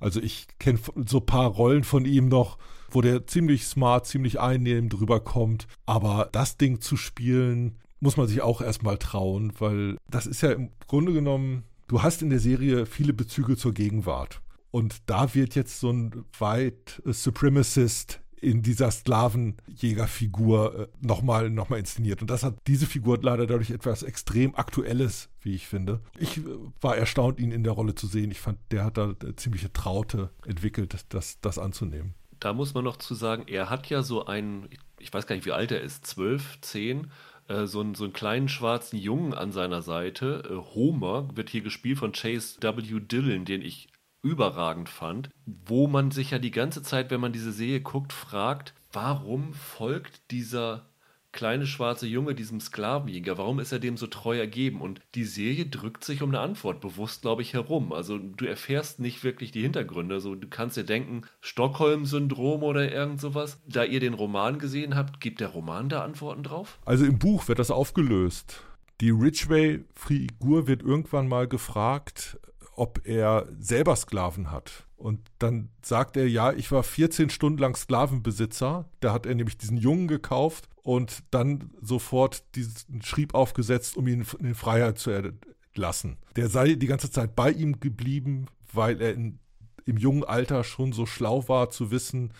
Also ich kenne so ein paar Rollen von ihm noch, wo der ziemlich smart, ziemlich einnehmend drüber kommt. Aber das Ding zu spielen, muss man sich auch erstmal trauen, weil das ist ja im Grunde genommen, du hast in der Serie viele Bezüge zur Gegenwart. Und da wird jetzt so ein White Supremacist in dieser Sklavenjägerfigur äh, nochmal noch mal inszeniert. Und das hat diese Figur leider dadurch etwas extrem Aktuelles, wie ich finde. Ich äh, war erstaunt, ihn in der Rolle zu sehen. Ich fand, der hat da ziemliche Traute entwickelt, das, das anzunehmen. Da muss man noch zu sagen, er hat ja so einen, ich weiß gar nicht, wie alt er ist, zwölf, zehn, äh, so einen, so einen kleinen schwarzen Jungen an seiner Seite. Homer wird hier gespielt von Chase W. Dillon, den ich überragend fand, wo man sich ja die ganze Zeit, wenn man diese Serie guckt, fragt, warum folgt dieser kleine schwarze Junge diesem Sklavenjäger, warum ist er dem so treu ergeben? Und die Serie drückt sich um eine Antwort bewusst, glaube ich, herum. Also du erfährst nicht wirklich die Hintergründe. Also du kannst dir denken, Stockholm-Syndrom oder irgend sowas. Da ihr den Roman gesehen habt, gibt der Roman da Antworten drauf? Also im Buch wird das aufgelöst. Die Ridgway-Figur wird irgendwann mal gefragt, ob er selber Sklaven hat. Und dann sagt er, ja, ich war 14 Stunden lang Sklavenbesitzer. Da hat er nämlich diesen Jungen gekauft und dann sofort diesen Schrieb aufgesetzt, um ihn in Freiheit zu entlassen. Der sei die ganze Zeit bei ihm geblieben, weil er in, im jungen Alter schon so schlau war zu wissen,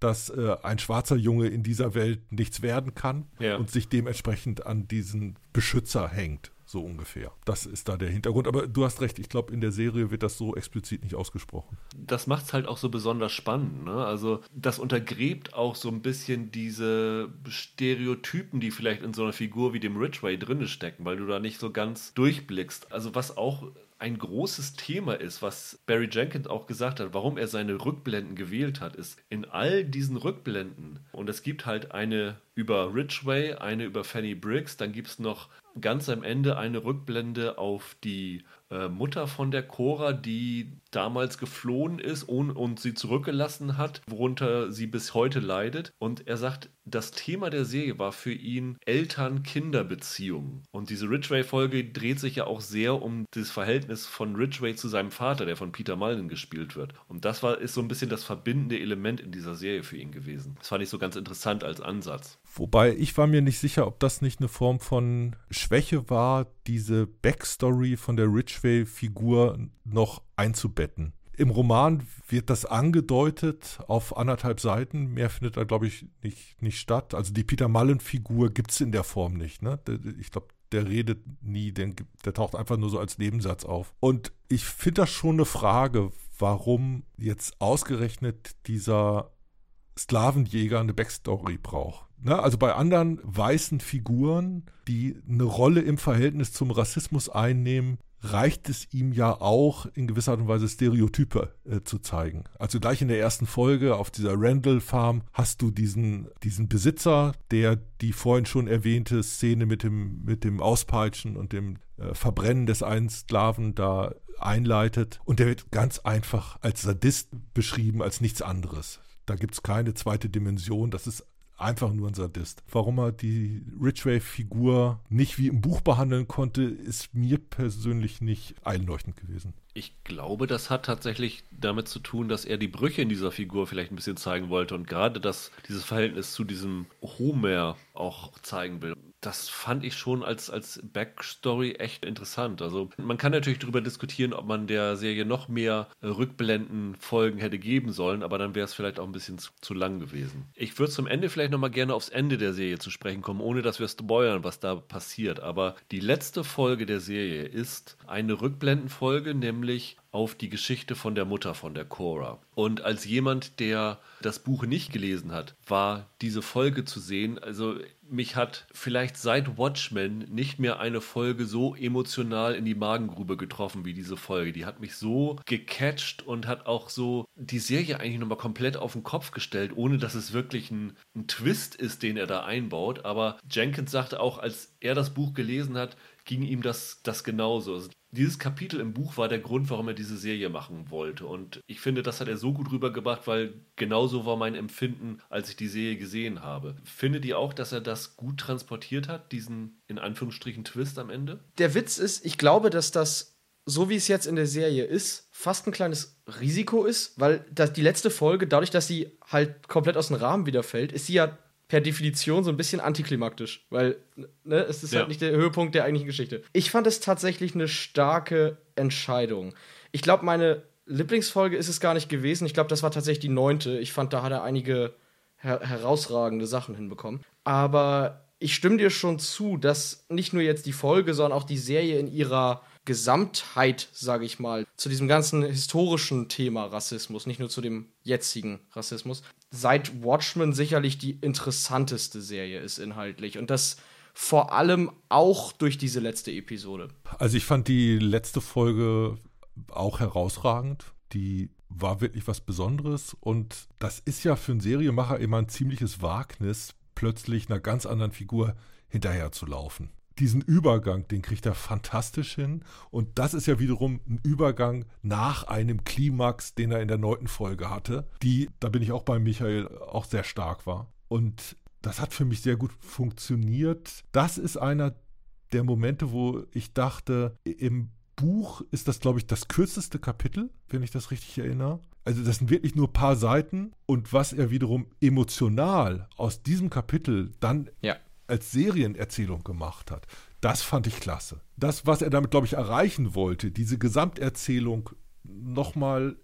dass äh, ein schwarzer Junge in dieser Welt nichts werden kann ja. und sich dementsprechend an diesen Beschützer hängt so ungefähr. Das ist da der Hintergrund. Aber du hast recht, ich glaube, in der Serie wird das so explizit nicht ausgesprochen. Das macht es halt auch so besonders spannend. Ne? Also, das untergräbt auch so ein bisschen diese Stereotypen, die vielleicht in so einer Figur wie dem Ridgway drinne stecken, weil du da nicht so ganz durchblickst. Also, was auch ein großes Thema ist, was Barry Jenkins auch gesagt hat, warum er seine Rückblenden gewählt hat, ist in all diesen Rückblenden, und es gibt halt eine über Ridgway, eine über Fanny Briggs, dann gibt es noch ganz am Ende eine Rückblende auf die äh, Mutter von der Cora, die damals geflohen ist und, und sie zurückgelassen hat, worunter sie bis heute leidet. Und er sagt, das Thema der Serie war für ihn Eltern-Kinder-Beziehungen. Und diese Ridgway-Folge dreht sich ja auch sehr um das Verhältnis von Ridgway zu seinem Vater, der von Peter Mullen gespielt wird. Und das war, ist so ein bisschen das verbindende Element in dieser Serie für ihn gewesen. Das fand ich so ganz interessant als Ansatz. Wobei ich war mir nicht sicher, ob das nicht eine Form von Schwäche war, diese Backstory von der Ridgway-Figur noch einzubetten. Im Roman wird das angedeutet auf anderthalb Seiten. Mehr findet da, glaube ich, nicht, nicht statt. Also die Peter Mullen-Figur gibt es in der Form nicht. Ne? Ich glaube, der redet nie, der, der taucht einfach nur so als Nebensatz auf. Und ich finde das schon eine Frage, warum jetzt ausgerechnet dieser Sklavenjäger eine Backstory braucht. Ne? Also bei anderen weißen Figuren, die eine Rolle im Verhältnis zum Rassismus einnehmen, reicht es ihm ja auch in gewisser Art und Weise Stereotype äh, zu zeigen. Also gleich in der ersten Folge auf dieser Randall Farm hast du diesen, diesen Besitzer, der die vorhin schon erwähnte Szene mit dem, mit dem Auspeitschen und dem äh, Verbrennen des einen Sklaven da einleitet. Und der wird ganz einfach als Sadist beschrieben, als nichts anderes. Da gibt es keine zweite Dimension. Das ist einfach nur ein Sadist. Warum er die Ridgway-Figur nicht wie im Buch behandeln konnte, ist mir persönlich nicht einleuchtend gewesen. Ich glaube, das hat tatsächlich damit zu tun, dass er die Brüche in dieser Figur vielleicht ein bisschen zeigen wollte und gerade das, dieses Verhältnis zu diesem Homer auch zeigen will. Das fand ich schon als, als Backstory echt interessant. Also man kann natürlich darüber diskutieren, ob man der Serie noch mehr äh, Rückblenden-Folgen hätte geben sollen, aber dann wäre es vielleicht auch ein bisschen zu, zu lang gewesen. Ich würde zum Ende vielleicht nochmal gerne aufs Ende der Serie zu sprechen kommen, ohne dass wir spoilern, was da passiert. Aber die letzte Folge der Serie ist eine Rückblendenfolge, nämlich auf die Geschichte von der Mutter von der Cora. Und als jemand, der das Buch nicht gelesen hat, war diese Folge zu sehen. Also mich hat vielleicht seit Watchmen nicht mehr eine Folge so emotional in die Magengrube getroffen wie diese Folge. Die hat mich so gecatcht und hat auch so die Serie eigentlich nochmal komplett auf den Kopf gestellt, ohne dass es wirklich ein, ein Twist ist, den er da einbaut. Aber Jenkins sagte auch, als er das Buch gelesen hat, ging ihm das, das genauso. Also dieses Kapitel im Buch war der Grund, warum er diese Serie machen wollte. Und ich finde, das hat er so gut rübergebracht, weil genauso war mein Empfinden, als ich die Serie gesehen habe. Findet ihr auch, dass er das gut transportiert hat, diesen in Anführungsstrichen Twist am Ende? Der Witz ist, ich glaube, dass das, so wie es jetzt in der Serie ist, fast ein kleines Risiko ist, weil das, die letzte Folge, dadurch, dass sie halt komplett aus dem Rahmen wieder fällt, ist sie ja per Definition so ein bisschen antiklimaktisch, weil ne, es ist Ja. halt nicht der Höhepunkt der eigentlichen Geschichte. Ich fand es tatsächlich eine starke Entscheidung. Ich glaube, meine Lieblingsfolge ist es gar nicht gewesen. Ich glaube, das war tatsächlich die neunte. Ich fand, da hat er einige her herausragende Sachen hinbekommen. Aber ich stimme dir schon zu, dass nicht nur jetzt die Folge, sondern auch die Serie in ihrer Gesamtheit, sage ich mal, zu diesem ganzen historischen Thema Rassismus, nicht nur zu dem jetzigen Rassismus, seit Watchmen sicherlich die interessanteste Serie ist inhaltlich. Und das vor allem auch durch diese letzte Episode. Also ich fand die letzte Folge auch herausragend. Die war wirklich was Besonderes und das ist ja für einen Serienmacher immer ein ziemliches Wagnis, plötzlich einer ganz anderen Figur hinterherzulaufen. Diesen Übergang, den kriegt er fantastisch hin und das ist ja wiederum ein Übergang nach einem Klimax, den er in der neunten Folge hatte, die, da bin ich auch bei Michael, auch sehr stark war. Und das hat für mich sehr gut funktioniert. Das ist einer der Momente, wo ich dachte, im Buch ist das, glaube ich, das kürzeste Kapitel, wenn ich das richtig erinnere. Also das sind wirklich nur ein paar Seiten. Und was er wiederum emotional aus diesem Kapitel dann Ja. Als Serienerzählung gemacht hat, das fand ich klasse. Das, was er damit, glaube ich, erreichen wollte, diese Gesamterzählung nochmal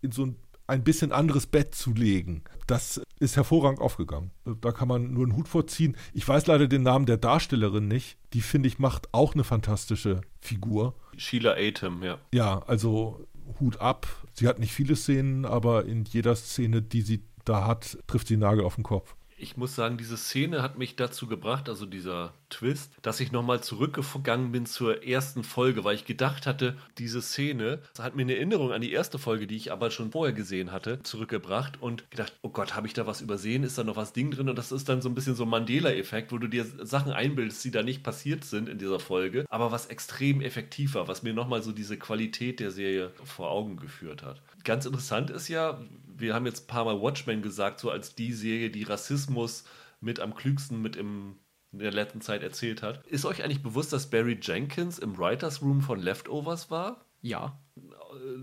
in so ein, ein bisschen anderes Bett zu legen, das ist hervorragend aufgegangen. Da kann man nur einen Hut vorziehen. Ich weiß leider den Namen der Darstellerin nicht. Die, finde ich, macht auch eine fantastische Figur. Sheila Atom, ja. Ja, also Hut ab. Sie hat nicht viele Szenen, aber in jeder Szene, die sie da hat, trifft sie den Nagel auf den Kopf. Ich muss sagen, diese Szene hat mich dazu gebracht, also dieser Twist, dass ich nochmal zurückgegangen bin zur ersten Folge, weil ich gedacht hatte, diese Szene hat mir eine Erinnerung an die erste Folge, die ich aber schon vorher gesehen hatte, zurückgebracht und gedacht, oh Gott, habe ich da was übersehen? Ist da noch was Ding drin? Und das ist dann so ein bisschen so ein Mandela-Effekt, wo du dir Sachen einbildest, die da nicht passiert sind in dieser Folge, aber was extrem effektiv war, was mir nochmal so diese Qualität der Serie vor Augen geführt hat. Ganz interessant ist ja, wir haben jetzt ein paar Mal Watchmen gesagt, so als die Serie, die Rassismus mit am klügsten mit im, in der letzten Zeit erzählt hat. Ist euch eigentlich bewusst, dass Barry Jenkins im Writers Room von Leftovers war? Ja.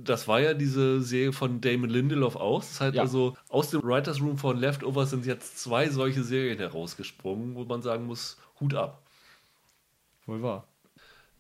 Das war ja diese Serie von Damon Lindelof aus. Das heißt Ja. also, aus dem Writers Room von Leftovers sind jetzt zwei solche Serien herausgesprungen, wo man sagen muss, Hut ab. Wohl wahr.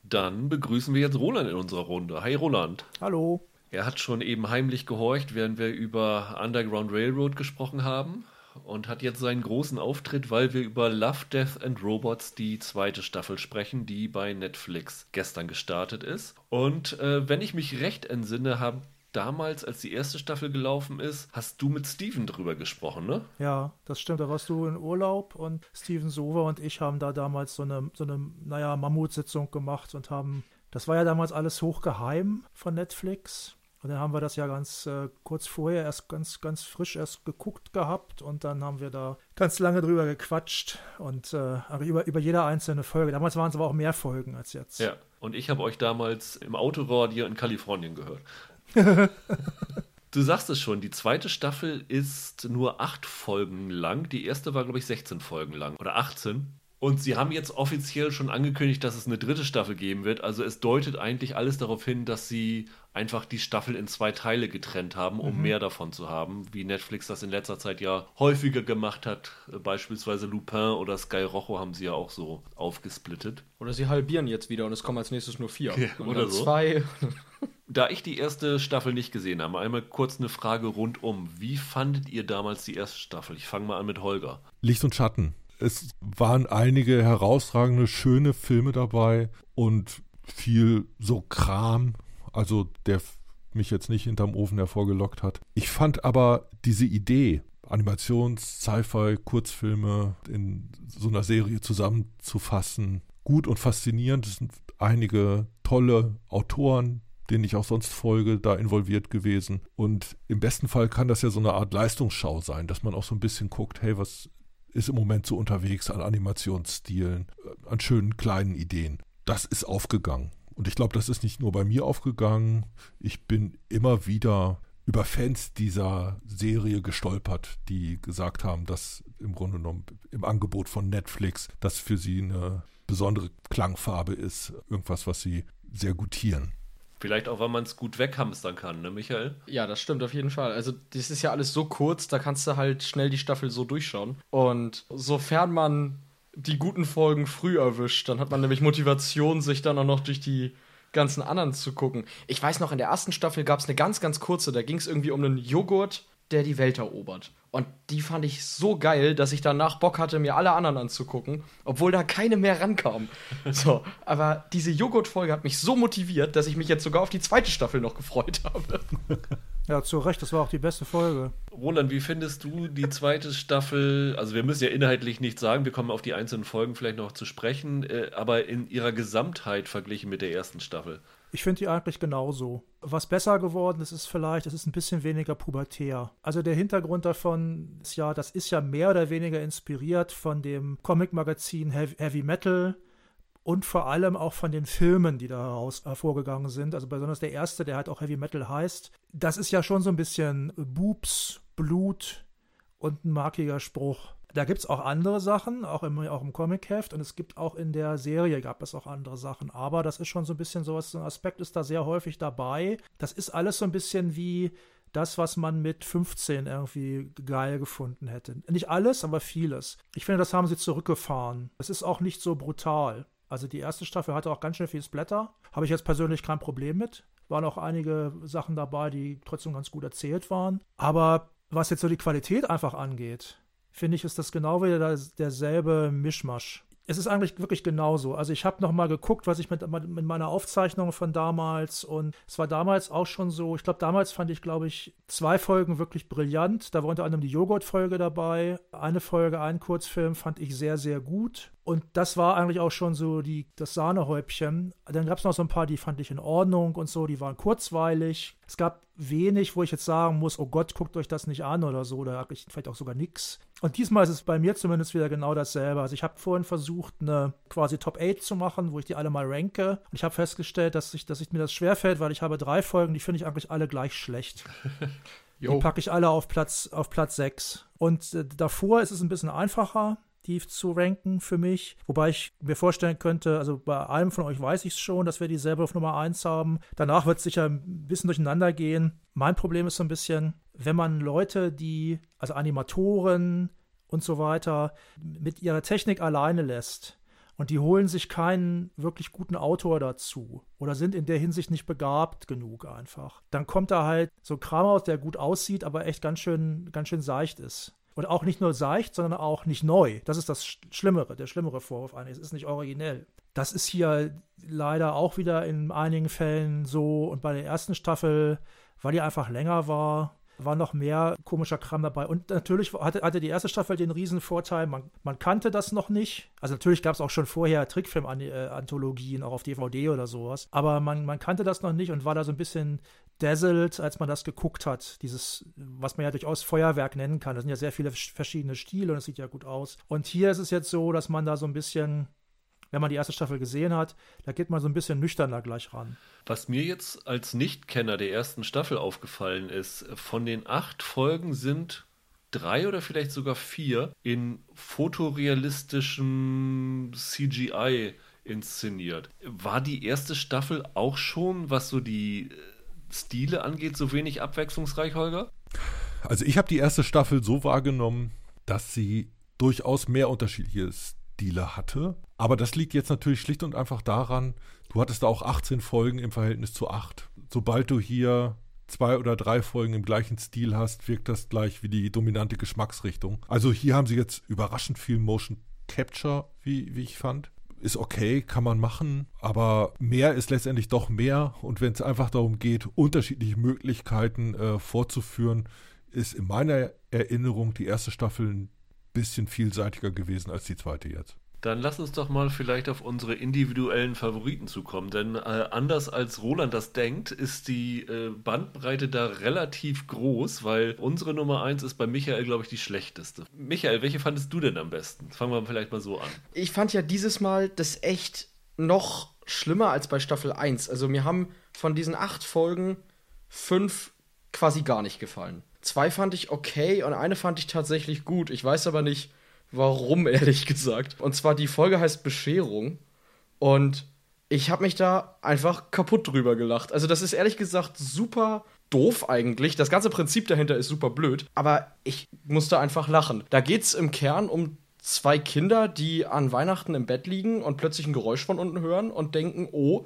Dann begrüßen wir jetzt Roland in unserer Runde. Hi Roland. Hallo. Er hat schon eben heimlich gehorcht, während wir über Underground Railroad gesprochen haben und hat jetzt seinen großen Auftritt, weil wir über Love, Death and Robots die zweite Staffel sprechen, die bei Netflix gestern gestartet ist. Und äh, wenn ich mich recht entsinne, haben damals, als die erste Staffel gelaufen ist, hast du mit Steven drüber gesprochen, ne? Ja, das stimmt. Da warst du in Urlaub und Steven Sover und ich haben da damals so eine, so eine, naja, Mammutsitzung gemacht und haben, das war ja damals alles hochgeheim von Netflix. Und dann haben wir das ja ganz äh, kurz vorher erst ganz, ganz frisch erst geguckt gehabt und dann haben wir da ganz lange drüber gequatscht und äh, über, über jede einzelne Folge. Damals waren es aber auch mehr Folgen als jetzt. Ja. Und ich habe euch damals im Autoradio in Kalifornien gehört. Du sagst es schon, die zweite Staffel ist nur acht Folgen lang. Die erste war, glaube ich, 16 Folgen lang oder 18. Und sie haben jetzt offiziell schon angekündigt, dass es eine dritte Staffel geben wird. Also es deutet eigentlich alles darauf hin, dass sie einfach die Staffel in zwei Teile getrennt haben, um mehr davon zu haben, wie Netflix das in letzter Zeit ja häufiger gemacht hat. Beispielsweise Lupin oder Sky Rojo haben sie ja auch so aufgesplittet. Oder sie halbieren jetzt wieder und es kommen als nächstes nur vier. Ja, und oder so. zwei. Da ich die erste Staffel nicht gesehen habe, einmal kurz eine Frage rundum. Wie fandet ihr damals die erste Staffel? Ich fange mal an mit Holger. Licht und Schatten. Es waren einige herausragende, schöne Filme dabei und viel so Kram, also der mich jetzt nicht hinterm Ofen hervorgelockt hat. Ich fand aber diese Idee, Animations-, Sci-Fi, Kurzfilme in so einer Serie zusammenzufassen, gut und faszinierend. Es sind einige tolle Autoren, denen ich auch sonst folge, da involviert gewesen. Und im besten Fall kann das ja so eine Art Leistungsschau sein, dass man auch so ein bisschen guckt, hey, was ist im Moment so unterwegs an Animationsstilen, äh, an schönen kleinen Ideen. Das ist aufgegangen. Und ich glaube, das ist nicht nur bei mir aufgegangen. Ich bin immer wieder über Fans dieser Serie gestolpert, die gesagt haben, dass im Grunde genommen im Angebot von Netflix das für sie eine besondere Klangfarbe ist, irgendwas, was sie sehr gutieren. Vielleicht auch, weil man es gut weghamstern kann, ne, Michael? Ja, das stimmt auf jeden Fall. Also, das ist ja alles so kurz, da kannst du halt schnell die Staffel so durchschauen. Und sofern man die guten Folgen früh erwischt, dann hat man nämlich Motivation, sich dann auch noch durch die ganzen anderen zu gucken. Ich weiß noch, in der ersten Staffel gab es eine ganz, ganz kurze, da ging es irgendwie um einen Joghurt, der die Welt erobert. Und die fand ich so geil, dass ich danach Bock hatte, mir alle anderen anzugucken, obwohl da keine mehr rankamen. So, aber diese Joghurt-Folge hat mich so motiviert, dass ich mich jetzt sogar auf die zweite Staffel noch gefreut habe. Ja, zu Recht, das war auch die beste Folge. Roland, wie findest du die zweite Staffel? Also wir müssen ja inhaltlich nichts sagen, wir kommen auf die einzelnen Folgen vielleicht noch zu sprechen, äh, aber in ihrer Gesamtheit verglichen mit der ersten Staffel. Ich finde die eigentlich genauso. Was besser geworden ist, ist vielleicht, es ist ein bisschen weniger pubertär. Also der Hintergrund davon ist ja, das ist ja mehr oder weniger inspiriert von dem Comic-Magazin Heavy Metal und vor allem auch von den Filmen, die da heraus hervorgegangen sind. Also besonders der erste, der halt auch Heavy Metal heißt. Das ist ja schon so ein bisschen Boobs, Blut und ein markiger Spruch. Da gibt es auch andere Sachen, auch im, auch im Comic-Heft und es gibt auch in der Serie gab es auch andere Sachen. Aber das ist schon so ein bisschen sowas, so ein Aspekt ist da sehr häufig dabei. Das ist alles so ein bisschen wie das, was man mit 15 irgendwie geil gefunden hätte. Nicht alles, aber vieles. Ich finde, das haben sie zurückgefahren. Es ist auch nicht so brutal. Also die erste Staffel hatte auch ganz schön viel Splatter. Habe ich jetzt persönlich kein Problem mit. Waren auch einige Sachen dabei, die trotzdem ganz gut erzählt waren. Aber was jetzt so die Qualität einfach angeht, finde ich, ist das genau wieder derselbe Mischmasch. Es ist eigentlich wirklich genauso. Also ich habe noch mal geguckt, was ich mit, mit meiner Aufzeichnung von damals und es war damals auch schon so. Ich glaube, damals fand ich, glaube ich, zwei Folgen wirklich brillant. Da war unter anderem die Joghurt-Folge dabei. Eine Folge, ein Kurzfilm fand ich sehr, sehr gut. Und das war eigentlich auch schon so die, das Sahnehäubchen. Dann gab es noch so ein paar, die fand ich in Ordnung und so, die waren kurzweilig. Es gab wenig, wo ich jetzt sagen muss, oh Gott, guckt euch das nicht an oder so, oder vielleicht auch sogar nichts. Und diesmal ist es bei mir zumindest wieder genau dasselbe. Also ich habe vorhin versucht, eine quasi Top 8 zu machen, wo ich die alle mal ranke. Und ich habe festgestellt, dass, ich, dass ich mir das schwerfällt, weil ich habe drei Folgen, die finde ich eigentlich alle gleich schlecht. die packe ich alle auf Platz, auf Platz 6. Und äh, davor ist es ein bisschen einfacher die zu ranken für mich. Wobei ich mir vorstellen könnte, also bei einem von euch weiß ich es schon, dass wir dieselbe auf Nummer 1 haben. Danach wird es sicher ein bisschen durcheinander gehen. Mein Problem ist so ein bisschen, wenn man Leute, die, also Animatoren und so weiter, mit ihrer Technik alleine lässt, und die holen sich keinen wirklich guten Autor dazu oder sind in der Hinsicht nicht begabt genug einfach. Dann kommt da halt so Kram aus, der gut aussieht, aber echt ganz schön, ganz schön seicht ist. Und auch nicht nur seicht, sondern auch nicht neu. Das ist das Schlimmere, der schlimmere Vorwurf eigentlich. Es ist nicht originell. Das ist hier leider auch wieder in einigen Fällen so. Und bei der ersten Staffel, weil die einfach länger war, war noch mehr komischer Kram dabei. Und natürlich hatte, hatte die erste Staffel den riesen Vorteil, man, man kannte das noch nicht. Also natürlich gab es auch schon vorher Trickfilm-Anthologien, auch auf DVD oder sowas. Aber man, man kannte das noch nicht und war da so ein bisschen dazzled, als man das geguckt hat. Dieses, was man ja durchaus Feuerwerk nennen kann. Das sind ja sehr viele verschiedene Stile und es sieht ja gut aus. Und hier ist es jetzt so, dass man da so ein bisschen wenn man die erste Staffel gesehen hat, da geht man so ein bisschen nüchterner gleich ran. Was mir jetzt als Nichtkenner der ersten Staffel aufgefallen ist, von den acht Folgen sind drei oder vielleicht sogar vier in fotorealistischem CGI inszeniert. War die erste Staffel auch schon, was so die Stile angeht, so wenig abwechslungsreich, Holger? Also ich habe die erste Staffel so wahrgenommen, dass sie durchaus mehr unterschiedliche Stile hatte. Aber das liegt jetzt natürlich schlicht und einfach daran, du hattest da auch 18 Folgen im Verhältnis zu 8. Sobald du hier zwei oder drei Folgen im gleichen Stil hast, wirkt das gleich wie die dominante Geschmacksrichtung. Also hier haben sie jetzt überraschend viel Motion Capture, wie, wie ich fand ist okay, kann man machen, aber mehr ist letztendlich doch mehr. Und wenn es einfach darum geht, unterschiedliche Möglichkeiten äh, vorzuführen, ist in meiner Erinnerung die erste Staffel ein bisschen vielseitiger gewesen als die zweite jetzt. Dann lass uns doch mal vielleicht auf unsere individuellen Favoriten zukommen, denn äh, anders als Roland das denkt, ist die äh, Bandbreite da relativ groß, weil unsere Nummer 1 ist bei Michael, glaube ich, die schlechteste. Michael, welche fandest du denn am besten? Fangen wir vielleicht mal so an. Ich fand ja dieses Mal das echt noch schlimmer als bei Staffel 1. Also mir haben von diesen acht Folgen fünf quasi gar nicht gefallen. Zwei fand ich okay und eine fand ich tatsächlich gut. Ich weiß aber nicht, warum, ehrlich gesagt. Und zwar die Folge heißt Bescherung. Und Ich habe mich da einfach kaputt drüber gelacht. Also das ist ehrlich gesagt super doof eigentlich. Das ganze Prinzip dahinter ist super blöd, aber ich musste einfach lachen. Da geht's im Kern um zwei Kinder, die an Weihnachten im Bett liegen und plötzlich ein Geräusch von unten hören und denken, oh,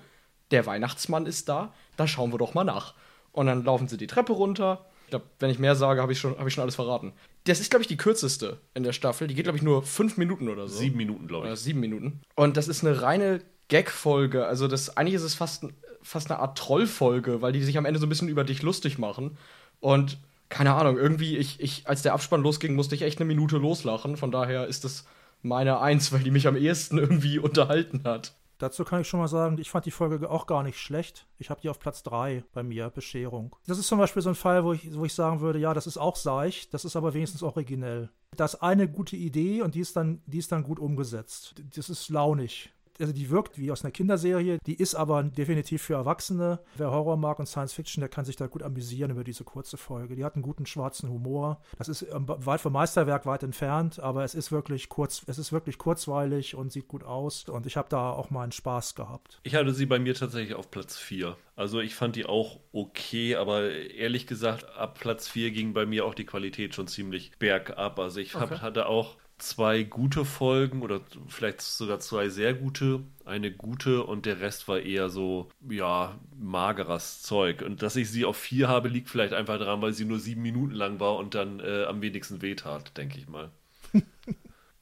der Weihnachtsmann ist da, da schauen wir doch mal nach. Und dann laufen sie die Treppe runter. Ich glaube, wenn ich mehr sage, habe ich, schon, hab ich schon alles verraten. Das ist, glaube ich, die kürzeste in der Staffel. Die geht, glaube ich, nur fünf Minuten oder so. Sieben Minuten, glaube ich. Oder sieben Minuten. Und das ist eine reine Gag-Folge. Also, das, eigentlich ist es fast, fast eine Art Trollfolge, weil die sich am Ende so ein bisschen über dich lustig machen. Und keine Ahnung, irgendwie, ich, ich, als der Abspann losging, musste ich echt eine Minute loslachen. Von daher ist das meine Eins, weil die mich am ehesten irgendwie unterhalten hat. Dazu kann ich schon mal sagen, ich fand die Folge auch gar nicht schlecht. Ich habe die auf Platz 3 bei mir, Bescherung. Das ist zum Beispiel so ein Fall, wo ich, wo ich sagen würde, ja, das ist auch seicht, das ist aber wenigstens originell. Das ist eine gute Idee und die ist dann, die ist dann gut umgesetzt. Das ist launig also die wirkt wie aus einer Kinderserie, die ist aber definitiv für Erwachsene. Wer Horror mag und Science Fiction, der kann sich da gut amüsieren über diese kurze Folge. Die hat einen guten schwarzen Humor. Das ist ähm, weit vom Meisterwerk weit entfernt, aber es ist wirklich kurz, es ist wirklich kurzweilig und sieht gut aus. Und ich habe da auch mal einen Spaß gehabt. Ich hatte sie bei mir tatsächlich auf Platz 4. Also ich fand die auch okay, aber ehrlich gesagt, ab Platz 4 ging bei mir auch die Qualität schon ziemlich bergab. Also ich okay. hatte auch zwei gute Folgen oder vielleicht sogar zwei sehr gute, eine gute und der Rest war eher so, ja, mageres Zeug. Und dass ich sie auf vier habe, liegt vielleicht einfach daran, weil sie nur sieben Minuten lang war und dann äh, am wenigsten wehtat, denke ich mal.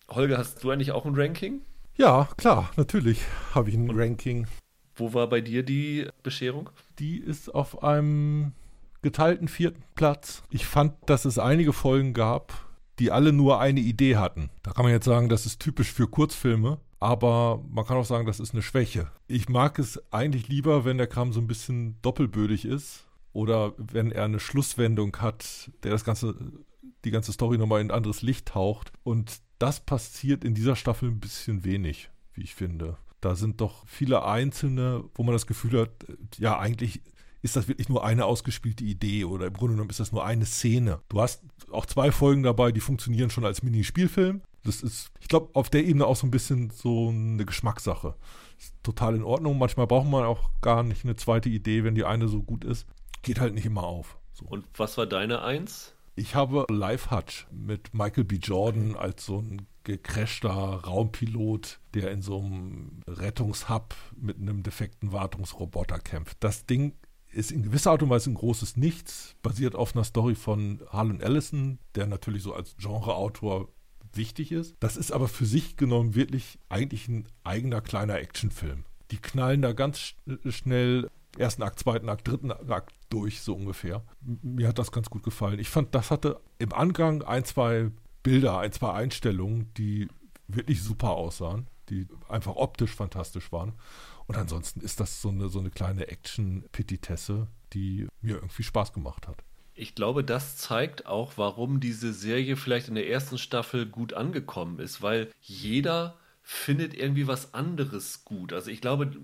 Holger, hast du eigentlich auch ein Ranking? Ja, klar, natürlich habe ich ein und Ranking. Wo war bei dir die Bescherung? Die ist auf einem geteilten vierten Platz. Ich fand, dass es einige Folgen gab, die alle nur eine Idee hatten. Da kann man jetzt sagen, das ist typisch für Kurzfilme, aber man kann auch sagen, das ist eine Schwäche. Ich mag es eigentlich lieber, wenn der Kram so ein bisschen doppelbödig ist oder wenn er eine Schlusswendung hat, der das ganze die ganze Story nochmal in ein anderes Licht taucht und das passiert in dieser Staffel ein bisschen wenig, wie ich finde. Da sind doch viele einzelne, wo man das Gefühl hat, ja, eigentlich ist das wirklich nur eine ausgespielte Idee oder im Grunde genommen ist das nur eine Szene. Du hast auch zwei Folgen dabei, die funktionieren schon als Mini-Spielfilm. Das ist, ich glaube, auf der Ebene auch so ein bisschen so eine Geschmackssache. Ist total in Ordnung. Manchmal braucht man auch gar nicht eine zweite Idee, wenn die eine so gut ist. Geht halt nicht immer auf. So. Und was war deine Eins? Ich habe Live Hutch mit Michael B. Jordan als so ein gecrashter Raumpilot, der in so einem Rettungshub mit einem defekten Wartungsroboter kämpft. Das Ding ist in gewisser Art und Weise ein großes Nichts, basiert auf einer Story von Harlan Ellison, der natürlich so als Genreautor wichtig ist. Das ist aber für sich genommen wirklich eigentlich ein eigener kleiner Actionfilm. Die knallen da ganz sch schnell ersten Akt, zweiten Akt, dritten Akt durch, so ungefähr. Mir hat das ganz gut gefallen. Ich fand, das hatte im Angang ein, zwei Bilder, ein, zwei Einstellungen, die wirklich super aussahen, die einfach optisch fantastisch waren. Und ansonsten ist das so eine, so eine kleine Action-Petitesse, die mir irgendwie Spaß gemacht hat. Ich glaube, das zeigt auch, warum diese Serie vielleicht in der ersten Staffel gut angekommen ist, weil jeder findet irgendwie was anderes gut. Also ich glaube,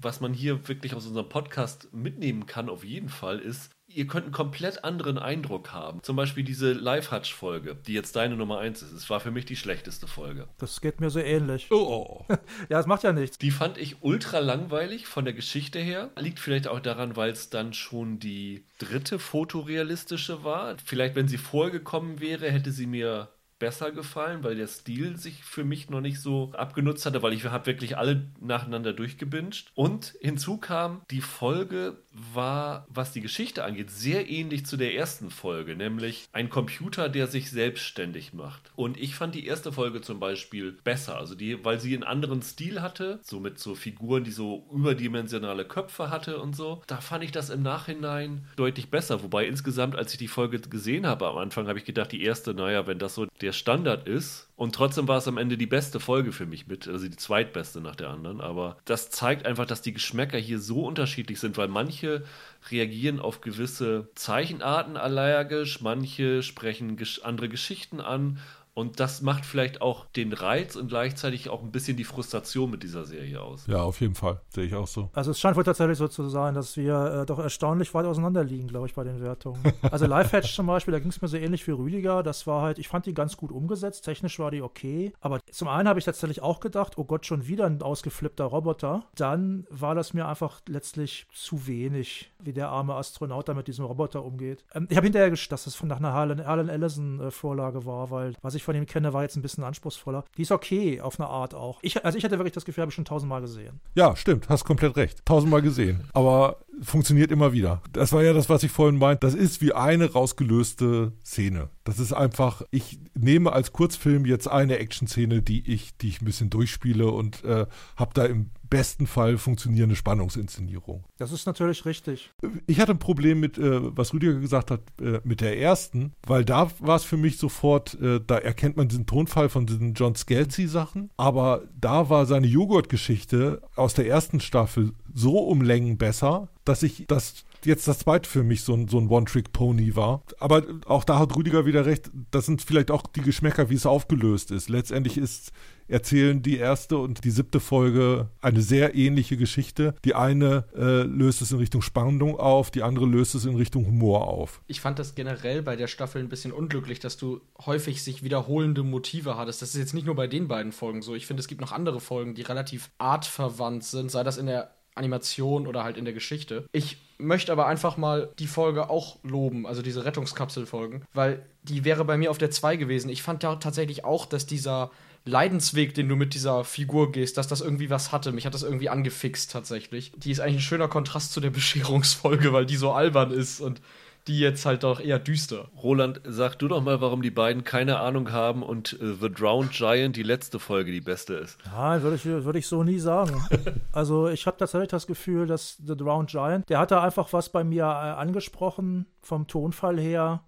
was man hier wirklich aus unserem Podcast mitnehmen kann, auf jeden Fall, ist, ihr könnt einen komplett anderen Eindruck haben. Zum Beispiel diese Live-Hutch-Folge, die jetzt deine Nummer 1 ist. Es war für mich die schlechteste Folge. Das geht mir so ähnlich. Oh. ja, es macht ja nichts. Die fand ich ultra langweilig von der Geschichte her. Liegt vielleicht auch daran, weil es dann schon die dritte fotorealistische war. Vielleicht, wenn sie vorgekommen wäre, hätte sie mir besser gefallen, weil der Stil sich für mich noch nicht so abgenutzt hatte, weil ich habe wirklich alle nacheinander durchgebinged. Und hinzu kam, die Folge war, was die Geschichte angeht, sehr ähnlich zu der ersten Folge, nämlich ein Computer, der sich selbstständig macht. Und ich fand die erste Folge zum Beispiel besser, also die, weil sie einen anderen Stil hatte, so mit so Figuren, die so überdimensionale Köpfe hatte und so. Da fand ich das im Nachhinein deutlich besser. Wobei insgesamt, als ich die Folge gesehen habe am Anfang, habe ich gedacht, die erste, naja, wenn das so der Standard ist, und trotzdem war es am Ende die beste Folge für mich mit, also die zweitbeste nach der anderen. Aber das zeigt einfach, dass die Geschmäcker hier so unterschiedlich sind, weil manche reagieren auf gewisse Zeichenarten allergisch, manche sprechen andere Geschichten an Und das macht vielleicht auch den Reiz und gleichzeitig auch ein bisschen die Frustration mit dieser Serie aus. Ja, auf jeden Fall. Sehe ich auch so. Also es scheint wohl tatsächlich so zu sein, dass wir äh, doch erstaunlich weit auseinander liegen, glaube ich, bei den Wertungen. Also Lifehatch zum Beispiel, da ging es mir so ähnlich wie Rüdiger. Das war halt, ich fand die ganz gut umgesetzt. Technisch war die okay. Aber zum einen habe ich tatsächlich auch gedacht, oh Gott, schon wieder ein ausgeflippter Roboter. Dann war das mir einfach letztlich zu wenig, wie der arme Astronaut da mit diesem Roboter umgeht. Ähm, ich habe hinterher, dass es von nach einer Harlan, Harlan Ellison-Vorlage äh, war, weil was ich von ihm kenne, war jetzt ein bisschen anspruchsvoller. Die ist okay, auf eine Art auch. Ich, also ich hatte wirklich das Gefühl, habe ich schon tausendmal gesehen. Ja, stimmt, hast komplett recht. Tausendmal gesehen. Aber funktioniert immer wieder. Das war ja das, was ich vorhin meinte. Das ist wie eine rausgelöste Szene. Das ist einfach, ich nehme als Kurzfilm jetzt eine Action-Szene, die ich, die ich ein bisschen durchspiele und äh, habe da im besten Fall funktionierende Spannungsinszenierung. Das ist natürlich richtig. Ich hatte ein Problem mit, äh, was Rüdiger gesagt hat, äh, mit der ersten, weil da war es für mich sofort, äh, da erkennt man diesen Tonfall von diesen John Scalzi-Sachen, aber da war seine Joghurt-Geschichte aus der ersten Staffel so um Längen besser, dass ich das jetzt das zweite für mich so ein, so ein One-Trick-Pony war. Aber auch da hat Rüdiger wieder recht, das sind vielleicht auch die Geschmäcker, wie es aufgelöst ist. Letztendlich ist erzählen die erste und die siebte Folge eine sehr ähnliche Geschichte. Die eine äh, löst es in Richtung Spannung auf, die andere löst es in Richtung Humor auf. Ich fand das generell bei der Staffel ein bisschen unglücklich, dass du häufig sich wiederholende Motive hattest. Das ist jetzt nicht nur bei den beiden Folgen so. Ich finde, es gibt noch andere Folgen, die relativ artverwandt sind, sei das in der Animation oder halt in der Geschichte. Ich möchte aber einfach mal die Folge auch loben, also diese Rettungskapselfolgen, weil die wäre bei mir auf der 2 gewesen. Ich fand ja tatsächlich auch, dass dieser Leidensweg, den du mit dieser Figur gehst, dass das irgendwie was hatte. Mich hat das irgendwie angefixt tatsächlich. Die ist eigentlich ein schöner Kontrast zu der Bescherungsfolge, weil die so albern ist und die jetzt halt doch eher düster. Roland, sag du doch mal, warum die beiden keine Ahnung haben und äh, The Drowned Giant die letzte Folge die beste ist. Ja, würde ich, würd ich so nie sagen. also ich habe tatsächlich das Gefühl, dass The Drowned Giant, der hat da einfach was bei mir äh, angesprochen, vom Tonfall her,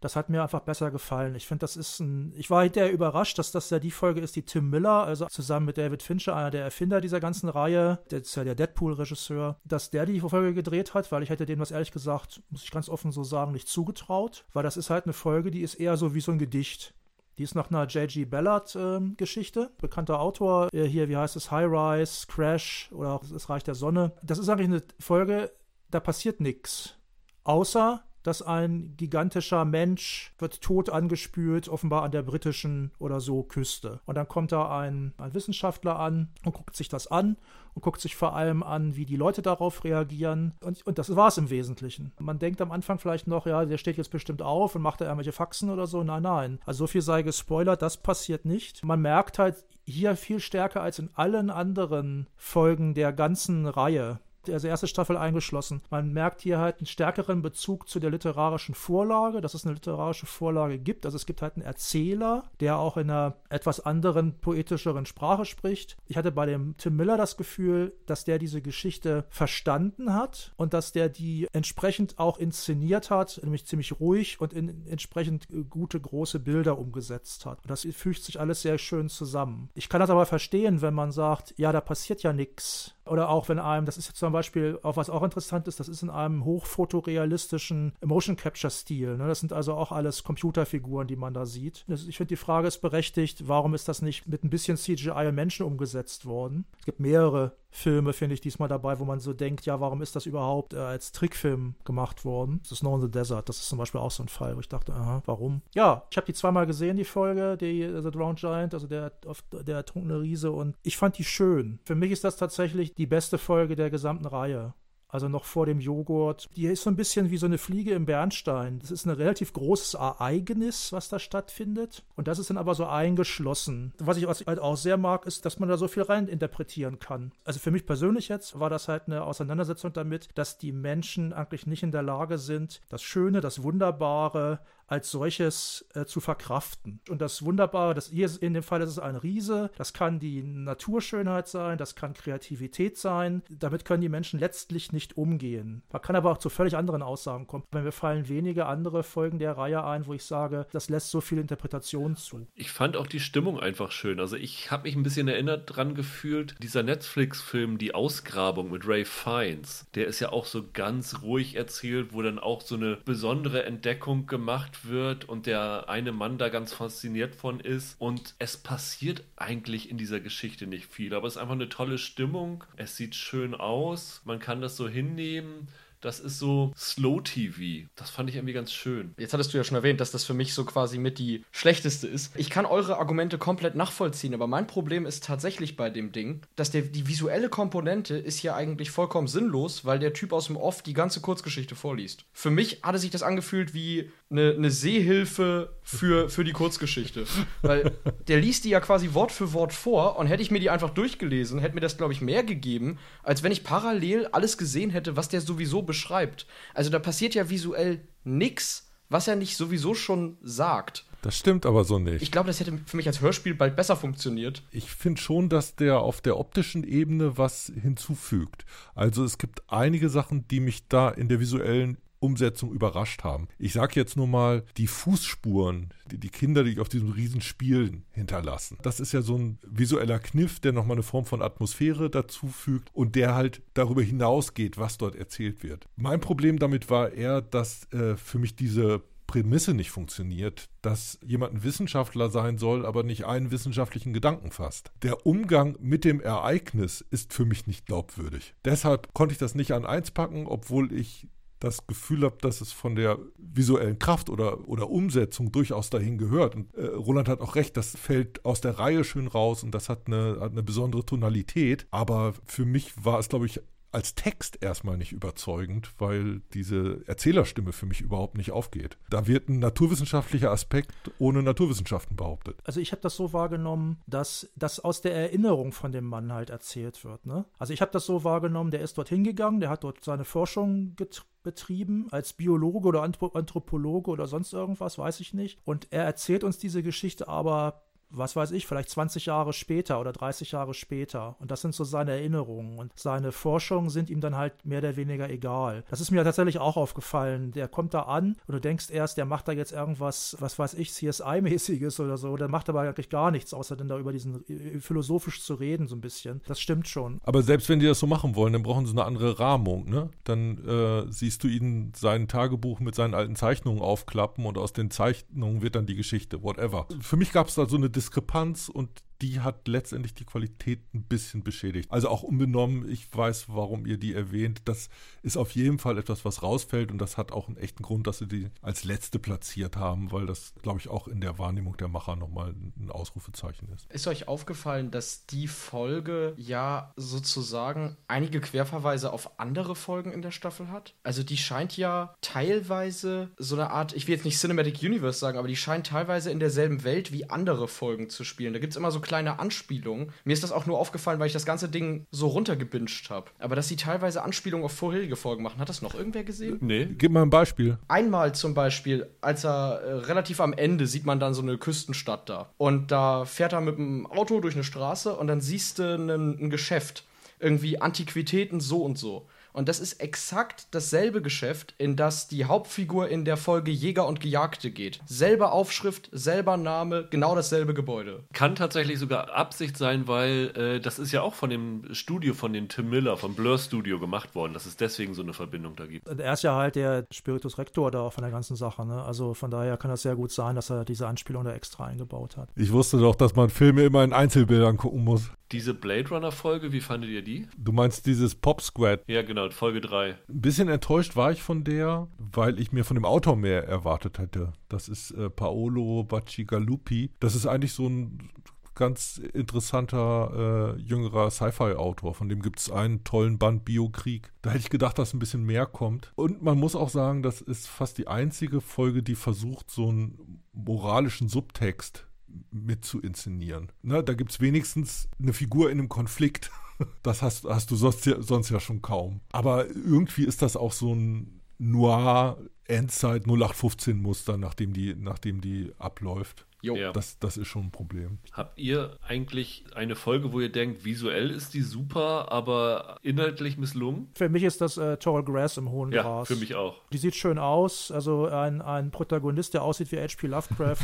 das hat mir einfach besser gefallen. Ich finde, das ist ein. Ich war hinterher überrascht, dass das ja die Folge ist, die Tim Miller, also zusammen mit David Fincher, einer der Erfinder dieser ganzen Reihe, der ist ja der Deadpool-Regisseur, dass der die Folge gedreht hat, weil ich hätte dem das ehrlich gesagt, muss ich ganz offen so sagen, nicht zugetraut, weil das ist halt eine Folge, die ist eher so wie so ein Gedicht. Die ist nach einer J.G. Ballard-Geschichte. Ähm, Bekannter Autor. Äh, hier, wie heißt es? High Rise, Crash oder auch Das Reich der Sonne. Das ist eigentlich eine Folge, da passiert nichts. Außer dass ein gigantischer Mensch wird tot angespült, offenbar an der britischen oder so Küste. Und dann kommt da ein, ein Wissenschaftler an und guckt sich das an und guckt sich vor allem an, wie die Leute darauf reagieren. Und, und das war es im Wesentlichen. Man denkt am Anfang vielleicht noch, ja, der steht jetzt bestimmt auf und macht da irgendwelche Faxen oder so. Nein, nein. Also so viel sei gespoilert, das passiert nicht. Man merkt halt hier viel stärker als in allen anderen Folgen der ganzen Reihe, also erste Staffel eingeschlossen. Man merkt hier halt einen stärkeren Bezug zu der literarischen Vorlage, dass es eine literarische Vorlage gibt. Also es gibt halt einen Erzähler, der auch in einer etwas anderen, poetischeren Sprache spricht. Ich hatte bei dem Tim Miller das Gefühl, dass der diese Geschichte verstanden hat und dass der die entsprechend auch inszeniert hat, nämlich ziemlich ruhig und in entsprechend gute, große Bilder umgesetzt hat. Und das fügt sich alles sehr schön zusammen. Ich kann das aber verstehen, wenn man sagt, ja, da passiert ja nichts. Oder auch wenn einem, das ist zum Beispiel, auch was auch interessant ist, das ist in einem hochfotorealistischen Motion Capture Stil. Ne? Das sind also auch alles Computerfiguren, die man da sieht. Ich finde, die Frage ist berechtigt, warum ist das nicht mit ein bisschen CGI und Menschen umgesetzt worden? Es gibt mehrere Filme, finde ich, diesmal dabei, wo man so denkt, ja, warum ist das überhaupt äh, als Trickfilm gemacht worden? Das ist Snow in the Desert, das ist zum Beispiel auch so ein Fall, wo ich dachte, aha, warum? Ja, ich habe die zweimal gesehen, die Folge, die äh, The Drowned Giant, also der, der ertrunkene Riese und ich fand die schön. Für mich ist das tatsächlich die beste Folge der gesamten Reihe also noch vor dem Joghurt. Die ist so ein bisschen wie so eine Fliege im Bernstein. Das ist ein relativ großes Ereignis, was da stattfindet. Und das ist dann aber so eingeschlossen. Was ich, halt auch sehr mag, ist, dass man da so viel rein interpretieren kann. Also für mich persönlich jetzt war das halt eine Auseinandersetzung damit, dass die Menschen eigentlich nicht in der Lage sind, das Schöne, das Wunderbare als solches äh, zu verkraften. Und das Wunderbare, das hier in dem Fall ist es ein Riese, das kann die Naturschönheit sein, das kann Kreativität sein. Damit können die Menschen letztlich nicht umgehen. Man kann aber auch zu völlig anderen Aussagen kommen. Weil mir fallen wenige andere Folgen der Reihe ein, wo ich sage, das lässt so viel Interpretation zu. Ich fand auch die Stimmung einfach schön. Also ich habe mich ein bisschen erinnert dran gefühlt, dieser Netflix-Film Die Ausgrabung mit Ray Fiennes, der ist ja auch so ganz ruhig erzählt, wo dann auch so eine besondere Entdeckung gemacht wird und der eine Mann da ganz fasziniert von ist. Und es passiert eigentlich in dieser Geschichte nicht viel, aber es ist einfach eine tolle Stimmung. Es sieht schön aus, man kann das so hinnehmen. Das ist so Slow-TV. Das fand ich irgendwie ganz schön. Jetzt hattest du ja schon erwähnt, dass das für mich so quasi mit die schlechteste ist. Ich kann eure Argumente komplett nachvollziehen, aber mein Problem ist tatsächlich bei dem Ding, dass der, die visuelle Komponente ist ja eigentlich vollkommen sinnlos, weil der Typ aus dem Off die ganze Kurzgeschichte vorliest. Für mich hatte sich das angefühlt wie eine, eine Sehhilfe für, für die Kurzgeschichte. weil der liest die ja quasi Wort für Wort vor und hätte ich mir die einfach durchgelesen, hätte mir das, glaube ich, mehr gegeben, als wenn ich parallel alles gesehen hätte, was der sowieso beschreibt. Also da passiert ja visuell nichts, was er nicht sowieso schon sagt. Das stimmt aber so nicht. Ich glaube, das hätte für mich als Hörspiel bald besser funktioniert. Ich finde schon, dass der auf der optischen Ebene was hinzufügt. Also es gibt einige Sachen, die mich da in der visuellen Umsetzung überrascht haben. Ich sage jetzt nur mal die Fußspuren, die, die Kinder, die auf diesem Riesenspiel hinterlassen. Das ist ja so ein visueller Kniff, der nochmal eine Form von Atmosphäre dazu fügt und der halt darüber hinausgeht, was dort erzählt wird. Mein Problem damit war eher, dass äh, für mich diese Prämisse nicht funktioniert, dass jemand ein Wissenschaftler sein soll, aber nicht einen wissenschaftlichen Gedanken fasst. Der Umgang mit dem Ereignis ist für mich nicht glaubwürdig. Deshalb konnte ich das nicht an eins packen, obwohl ich das Gefühl habe, dass es von der visuellen Kraft oder, oder Umsetzung durchaus dahin gehört. Und äh, Roland hat auch recht, das fällt aus der Reihe schön raus und das hat eine, hat eine besondere Tonalität. Aber für mich war es, glaube ich, als Text erstmal nicht überzeugend, weil diese Erzählerstimme für mich überhaupt nicht aufgeht. Da wird ein naturwissenschaftlicher Aspekt ohne Naturwissenschaften behauptet. Also ich habe das so wahrgenommen, dass das aus der Erinnerung von dem Mann halt erzählt wird. Ne? Also ich habe das so wahrgenommen, der ist dorthin gegangen, der hat dort seine Forschung betrieben als Biologe oder Anthropologe oder sonst irgendwas, weiß ich nicht. Und er erzählt uns diese Geschichte aber was weiß ich, vielleicht 20 Jahre später oder 30 Jahre später. Und das sind so seine Erinnerungen. Und seine Forschungen sind ihm dann halt mehr oder weniger egal. Das ist mir tatsächlich auch aufgefallen. Der kommt da an und du denkst erst, der macht da jetzt irgendwas, was weiß ich, CSI-mäßiges oder so. Der macht aber eigentlich gar nichts, außer denn da über diesen äh, philosophisch zu reden, so ein bisschen. Das stimmt schon. Aber selbst wenn die das so machen wollen, dann brauchen sie eine andere Rahmung, ne? Dann äh, siehst du ihn sein Tagebuch mit seinen alten Zeichnungen aufklappen und aus den Zeichnungen wird dann die Geschichte, whatever. Für mich gab es da so eine Diskrepanz und die hat letztendlich die Qualität ein bisschen beschädigt. Also auch unbenommen, ich weiß, warum ihr die erwähnt. Das ist auf jeden Fall etwas, was rausfällt und das hat auch einen echten Grund, dass sie die als letzte platziert haben, weil das, glaube ich, auch in der Wahrnehmung der Macher nochmal ein Ausrufezeichen ist. Ist euch aufgefallen, dass die Folge ja sozusagen einige Querverweise auf andere Folgen in der Staffel hat? Also die scheint ja teilweise so eine Art, ich will jetzt nicht Cinematic Universe sagen, aber die scheint teilweise in derselben Welt wie andere Folgen zu spielen. Da gibt es immer so kleine Anspielungen. Mir ist das auch nur aufgefallen, weil ich das ganze Ding so runtergebinged habe. Aber dass sie teilweise Anspielungen auf vorherige Folgen machen, hat das noch irgendwer gesehen? Nee. Gib mal ein Beispiel. Einmal zum Beispiel, als er äh, relativ am Ende sieht man dann so eine Küstenstadt da. Und da fährt er mit dem Auto durch eine Straße und dann siehst du ein Geschäft. Irgendwie Antiquitäten so und so. Und das ist exakt dasselbe Geschäft, in das die Hauptfigur in der Folge Jäger und Gejagte geht. Selber Aufschrift, selber Name, genau dasselbe Gebäude. Kann tatsächlich sogar Absicht sein, weil äh, das ist ja auch von dem Studio von dem Tim Miller, vom Blur Studio gemacht worden, dass es deswegen so eine Verbindung da gibt. Er ist ja halt der Spiritus Rector da von der ganzen Sache. Ne? Also von daher kann das sehr gut sein, dass er diese Anspielung da extra eingebaut hat. Ich wusste doch, dass man Filme immer in Einzelbildern gucken muss. Diese Blade Runner Folge, wie fandet ihr die? Du meinst dieses Pop Squad? Ja, genau, Folge 3. Ein bisschen enttäuscht war ich von der, weil ich mir von dem Autor mehr erwartet hätte. Das ist äh, Paolo Bacigalupi. Das ist eigentlich so ein ganz interessanter äh, jüngerer Sci-Fi-Autor. Von dem gibt es einen tollen Band Biokrieg. Da hätte ich gedacht, dass ein bisschen mehr kommt. Und man muss auch sagen, das ist fast die einzige Folge, die versucht, so einen moralischen Subtext mit zu inszenieren. Ne, da gibt es wenigstens eine Figur in einem Konflikt. Das hast, hast du sonst ja, sonst ja schon kaum. Aber irgendwie ist das auch so ein Noir Endzeit 0815 Muster, nachdem die, nachdem die abläuft. Jo. Ja. Das, das ist schon ein Problem. Habt ihr eigentlich eine Folge, wo ihr denkt, visuell ist die super, aber inhaltlich misslungen? Für mich ist das äh, Tall Grass im hohen Ja, Gras. für mich auch. Die sieht schön aus. Also ein, ein Protagonist, der aussieht wie H.P. Lovecraft.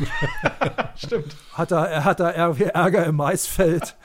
Stimmt. hat da, er hat da Ärger im Maisfeld.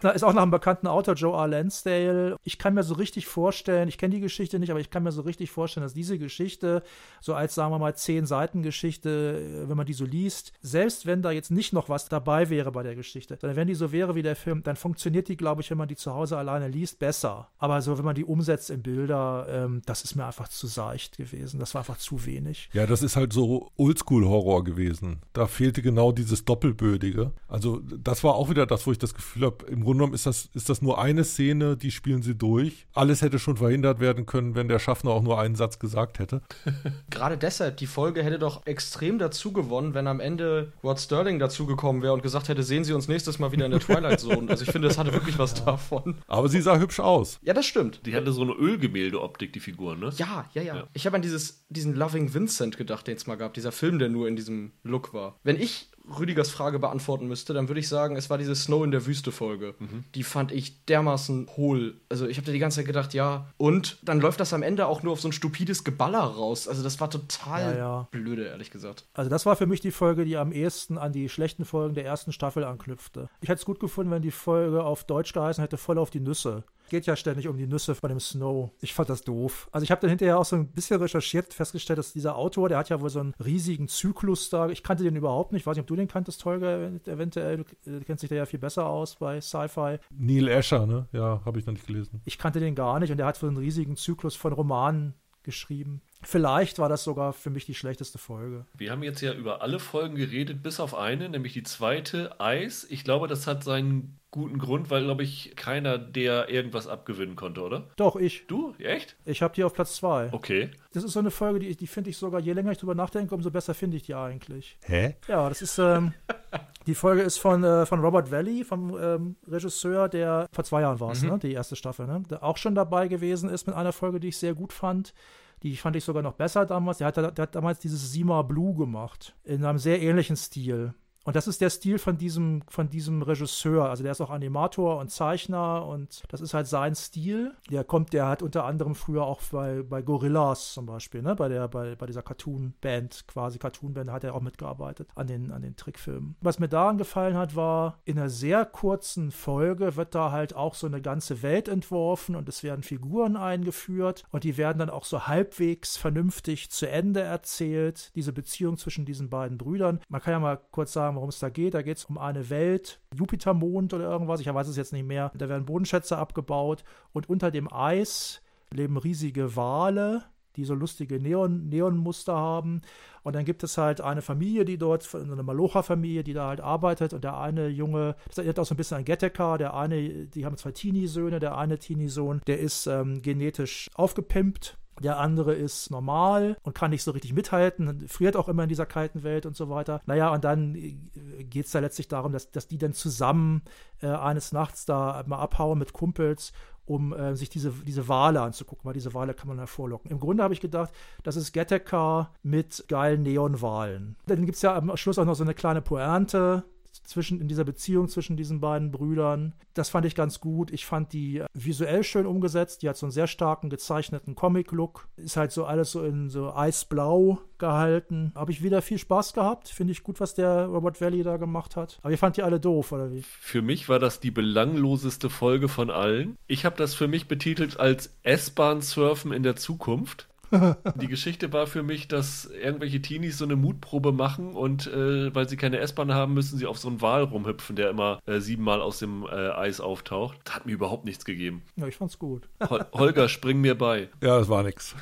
Da ist auch nach einem bekannten Autor, Joe R. Lansdale. Ich kann mir so richtig vorstellen, ich kenne die Geschichte nicht, aber ich kann mir so richtig vorstellen, dass diese Geschichte, so als, sagen wir mal, zehn Seiten Geschichte, äh, wenn man die so liest, selbst wenn da jetzt nicht noch was dabei wäre bei der Geschichte, sondern wenn die so wäre wie der Film, dann funktioniert die, glaube ich, wenn man die zu Hause alleine liest, besser. Aber so, wenn man die umsetzt in Bilder, ähm, das ist mir einfach zu seicht gewesen. Das war einfach zu wenig. Ja, das ist halt so Oldschool-Horror gewesen. Da fehlte genau dieses Doppelbödige. Also das war auch wieder das, wo ich das Gefühl habe, im Grunde genommen ist das, ist das nur eine Szene, die spielen sie durch. Alles hätte schon verhindert werden können, wenn der Schaffner auch nur einen Satz gesagt hätte. Gerade deshalb, die Folge hätte doch extrem dazu gewonnen, wenn am Ende Rod Sterling dazugekommen wäre und gesagt hätte, sehen Sie uns nächstes Mal wieder in der Twilight Zone. Also ich finde, das hatte wirklich was davon. Aber sie sah hübsch aus. Ja, das stimmt. Die hatte so eine Ölgemälde-Optik, die Figur, ne? Ja, ja, ja. Ja. Ich habe an dieses, diesen Loving Vincent gedacht, den es mal gab. Dieser Film, der nur in diesem Look war. Wenn ich Rüdigers Frage beantworten müsste, dann würde ich sagen, es war diese Snow in der Wüste Folge. Die fand ich dermaßen hohl. Also ich habe da die ganze Zeit gedacht, ja. Und dann läuft das am Ende auch nur auf so ein stupides Geballer raus. Also das war total Ja, ja. blöde, ehrlich gesagt. Also das war für mich die Folge, die am ehesten an die schlechten Folgen der ersten Staffel anknüpfte. Ich hätte es gut gefunden, wenn die Folge auf Deutsch geheißen hätte, voll auf die Nüsse. Geht ja ständig um die Nüsse bei dem Snow. Ich fand das doof. Also ich habe dann hinterher auch so ein bisschen recherchiert, festgestellt, dass dieser Autor, der hat ja wohl so einen riesigen Zyklus da. Ich kannte den überhaupt nicht. Ich weiß nicht, ob du den kanntest, Holger, eventuell. Du äh, kennst dich da ja viel besser aus bei Sci-Fi. Neil Asher, ne? Ja, habe ich noch nicht gelesen. Ich kannte den gar nicht und der hat so einen riesigen Zyklus von Romanen geschrieben. Vielleicht war das sogar für mich die schlechteste Folge. Wir haben jetzt ja über alle Folgen geredet, bis auf eine, nämlich die zweite, Eis. Ich glaube, das hat seinen guten Grund, weil, glaube ich, keiner der irgendwas abgewinnen konnte, oder? Doch, ich. Du? Echt? Ich habe die auf Platz zwei. Okay. Das ist so eine Folge, die, die finde ich sogar, je länger ich drüber nachdenke, umso besser finde ich die eigentlich. Hä? Ja, das ist, ähm, die Folge ist von, äh, von Robert Valley, vom ähm, Regisseur, der vor zwei Jahren war es, ne, die erste Staffel, ne, der auch schon dabei gewesen ist mit einer Folge, die ich sehr gut fand. Die fand ich sogar noch besser damals. Der hat, der hat damals dieses Sima Blue gemacht, in einem sehr ähnlichen Stil. Und das ist der Stil von diesem, von diesem Regisseur. Also der ist auch Animator und Zeichner und das ist halt sein Stil. Der kommt, der hat unter anderem früher auch bei, bei Gorillas zum Beispiel, ne? bei, der, bei, bei dieser Cartoon-Band, quasi Cartoon-Band, hat er auch mitgearbeitet an den, an den Trickfilmen. Was mir daran gefallen hat, war, in einer sehr kurzen Folge wird da halt auch so eine ganze Welt entworfen und es werden Figuren eingeführt und die werden dann auch so halbwegs vernünftig zu Ende erzählt, diese Beziehung zwischen diesen beiden Brüdern. Man kann ja mal kurz sagen, worum es da geht. Da geht es um eine Welt, Jupitermond oder irgendwas, ich weiß es jetzt nicht mehr. Da werden Bodenschätze abgebaut und unter dem Eis leben riesige Wale, die so lustige Neon, Neonmuster haben. Und dann gibt es halt eine Familie, die dort, eine Malocha-Familie, die da halt arbeitet. Und der eine Junge, das erinnert auch so ein bisschen an Getteka, der eine, die haben zwei Teenie-Söhne, der eine Teenie-Sohn, der ist ähm, genetisch aufgepimpt. Der andere ist normal und kann nicht so richtig mithalten, friert auch immer in dieser kalten Welt und so weiter. Naja, und dann geht es da letztlich darum, dass, dass die dann zusammen äh, eines Nachts da mal abhauen mit Kumpels um äh, sich diese, diese Wale anzugucken, weil diese Wale kann man hervorlocken. Im Grunde habe ich gedacht, das ist Gattaca mit geilen Neonwalen. Dann gibt es ja am Schluss auch noch so eine kleine Pointe zwischen, in dieser Beziehung zwischen diesen beiden Brüdern. Das fand ich ganz gut. Ich fand die visuell schön umgesetzt. Die hat so einen sehr starken gezeichneten Comic-Look. Ist halt so alles so in so eisblau gehalten. Habe ich wieder viel Spaß gehabt. Finde ich gut, was der Robert Valley da gemacht hat. Aber ihr fand die alle doof, oder wie? Für mich war das die belangloseste Folge von allen. Ich habe das für mich betitelt als S-Bahn-Surfen in der Zukunft. Die Geschichte war für mich, dass irgendwelche Teenies so eine Mutprobe machen und äh, weil sie keine S-Bahn haben, müssen sie auf so einen Wal rumhüpfen, der immer äh, siebenmal aus dem äh, Eis auftaucht. Das hat mir überhaupt nichts gegeben. Ja, ich fand's gut. Hol Holger, spring mir bei. Ja, das war nix.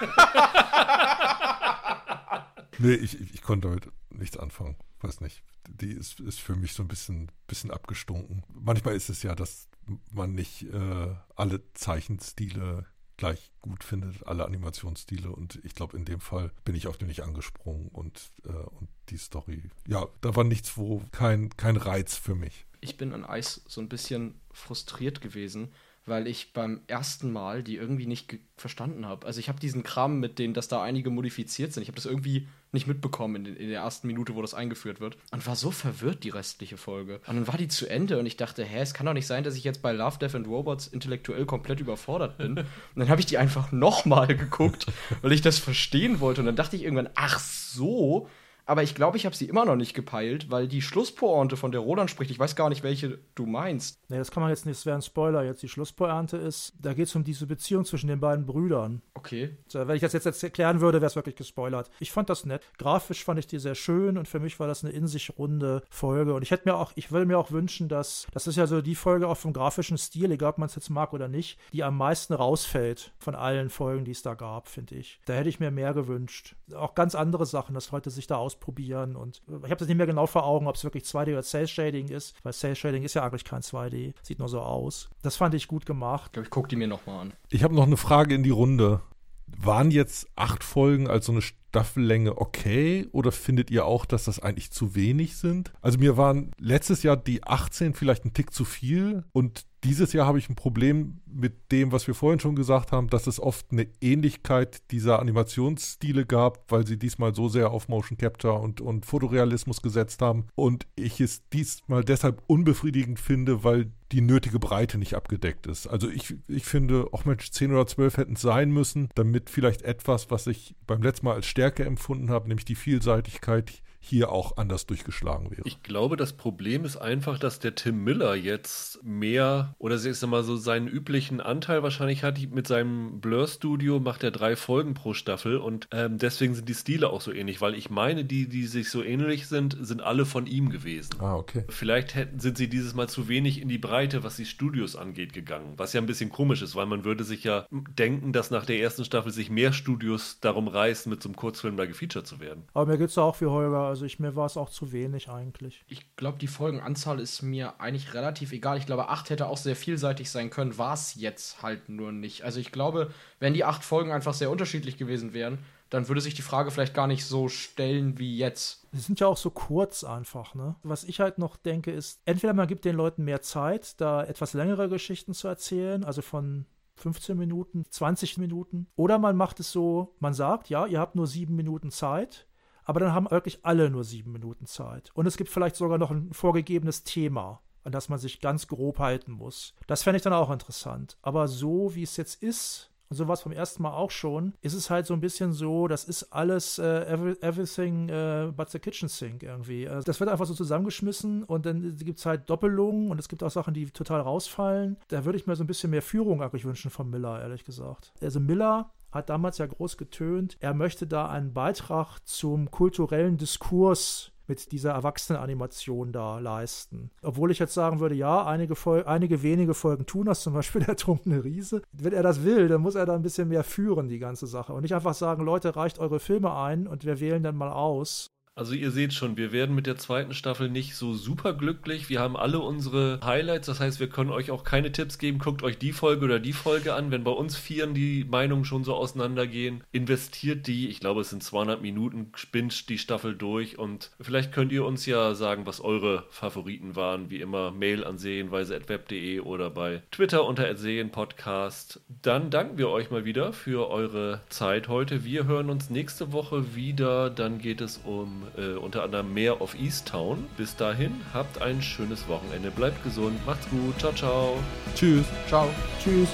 nee, ich, ich, ich konnte damit nichts anfangen. Weiß nicht. Die ist, ist für mich so ein bisschen, bisschen abgestunken. Manchmal ist es ja, dass man nicht äh, alle Zeichenstile gleich gut findet, alle Animationsstile. Und ich glaube, in dem Fall bin ich auf den nicht angesprungen und, äh, und die Story. Ja, da war nichts, wo kein, kein Reiz für mich. Ich bin an Eis so ein bisschen frustriert gewesen, weil ich beim ersten Mal die irgendwie nicht verstanden habe. Also ich habe diesen Kram mit denen, dass da einige modifiziert sind. Ich habe das irgendwie nicht mitbekommen in, in, der ersten Minute, wo das eingeführt wird. Und war so verwirrt, die restliche Folge. Und dann war die zu Ende und ich dachte, hä, es kann doch nicht sein, dass ich jetzt bei Love, Death and Robots intellektuell komplett überfordert bin. und dann habe ich die einfach nochmal geguckt, weil ich das verstehen wollte. Und dann dachte ich irgendwann, ach so, aber ich glaube, ich habe sie immer noch nicht gepeilt, weil die Schlusspointe, von der Roland spricht, ich weiß gar nicht, welche du meinst. Nee, das kann man jetzt nicht, das wäre ein Spoiler jetzt. Die Schlusspointe ist, da geht es um diese Beziehung zwischen den beiden Brüdern. Okay. So, wenn ich das jetzt, erklären würde, wäre es wirklich gespoilert. Ich fand das nett. Grafisch fand ich die sehr schön und für mich war das eine in sich runde Folge. Und ich hätte mir auch, ich würde mir auch wünschen, dass, das ist ja so die Folge auch vom grafischen Stil, egal ob man es jetzt mag oder nicht, die am meisten rausfällt von allen Folgen, die es da gab, finde ich. Da hätte ich mir mehr gewünscht. Auch ganz andere Sachen, dass Leute sich da aus ausprobieren und ich habe das nicht mehr genau vor Augen, ob es wirklich 2D oder Cell Shading ist, weil Cell Shading ist ja eigentlich kein 2D, sieht nur so aus. Das fand ich gut gemacht. Ich glaube, ich gucke die mir nochmal an. Ich habe noch eine Frage in die Runde. Waren jetzt acht Folgen als so eine Staffellänge okay oder findet ihr auch, dass das eigentlich zu wenig sind? Also mir waren letztes Jahr die 18 vielleicht ein Tick zu viel und dieses Jahr habe ich ein Problem mit dem, was wir vorhin schon gesagt haben, dass es oft eine Ähnlichkeit dieser Animationsstile gab, weil sie diesmal so sehr auf Motion Capture und, und Fotorealismus gesetzt haben. Und ich es diesmal deshalb unbefriedigend finde, weil die nötige Breite nicht abgedeckt ist. Also ich, ich finde, auch Mensch, 10 oder 12 hätten es sein müssen, damit vielleicht etwas, was ich beim letzten Mal als Stärke empfunden habe, nämlich die Vielseitigkeit hier auch anders durchgeschlagen wäre. Ich glaube, das Problem ist einfach, dass der Tim Miller jetzt mehr oder ich sag mal so seinen üblichen Anteil wahrscheinlich hat. Mit seinem Blur-Studio macht er drei Folgen pro Staffel und ähm, deswegen sind die Stile auch so ähnlich, weil ich meine, die, die sich so ähnlich sind, sind alle von ihm gewesen. Ah, okay. Vielleicht hätten, sind sie dieses Mal zu wenig in die Breite, was die Studios angeht, gegangen. Was ja ein bisschen komisch ist, weil man würde sich ja denken, dass nach der ersten Staffel sich mehr Studios darum reißen, mit so einem Kurzfilm da gefeatured zu werden. Aber mir geht es auch wie Holger also ich, mir war es auch zu wenig eigentlich. Ich glaube, die Folgenanzahl ist mir eigentlich relativ egal. Ich glaube, acht hätte auch sehr vielseitig sein können, war es jetzt halt nur nicht. Also ich glaube, wenn die acht Folgen einfach sehr unterschiedlich gewesen wären, dann würde sich die Frage vielleicht gar nicht so stellen wie jetzt. Sie sind ja auch so kurz einfach, ne? Was ich halt noch denke, ist, entweder man gibt den Leuten mehr Zeit, da etwas längere Geschichten zu erzählen, also von 15 Minuten, 20 Minuten. Oder man macht es so, man sagt, ja, ihr habt nur sieben Minuten Zeit aber dann haben wirklich alle nur sieben Minuten Zeit. Und es gibt vielleicht sogar noch ein vorgegebenes Thema, an das man sich ganz grob halten muss. Das fände ich dann auch interessant. Aber so wie es jetzt ist, und so war es vom ersten Mal auch schon, ist es halt so ein bisschen so, das ist alles uh, every, everything uh, but the kitchen sink irgendwie. Also das wird einfach so zusammengeschmissen und dann gibt es halt Doppelungen und es gibt auch Sachen, die total rausfallen. Da würde ich mir so ein bisschen mehr Führung eigentlich wünschen von Miller, ehrlich gesagt. Also Miller hat damals ja groß getönt, er möchte da einen Beitrag zum kulturellen Diskurs mit dieser Erwachsenenanimation da leisten. Obwohl ich jetzt sagen würde, ja, einige, einige wenige Folgen tun das, zum Beispiel der trunkene Riese. Wenn er das will, dann muss er da ein bisschen mehr führen, die ganze Sache. Und nicht einfach sagen, Leute, reicht eure Filme ein und wir wählen dann mal aus. Also ihr seht schon, wir werden mit der zweiten Staffel nicht so super glücklich. Wir haben alle unsere Highlights, das heißt, wir können euch auch keine Tipps geben. Guckt euch die Folge oder die Folge an. Wenn bei uns Vieren die Meinungen schon so auseinandergehen, investiert die, ich glaube es sind 200 Minuten, spinnt die Staffel durch und vielleicht könnt ihr uns ja sagen, was eure Favoriten waren. Wie immer Mail an sehenweise.web.de oder bei Twitter unter Podcast. Dann danken wir euch mal wieder für eure Zeit heute. Wir hören uns nächste Woche wieder. Dann geht es um äh, unter anderem mehr of Easttown. Bis dahin, habt ein schönes Wochenende, bleibt gesund, macht's gut, ciao, ciao. Tschüss. Ciao. Tschüss.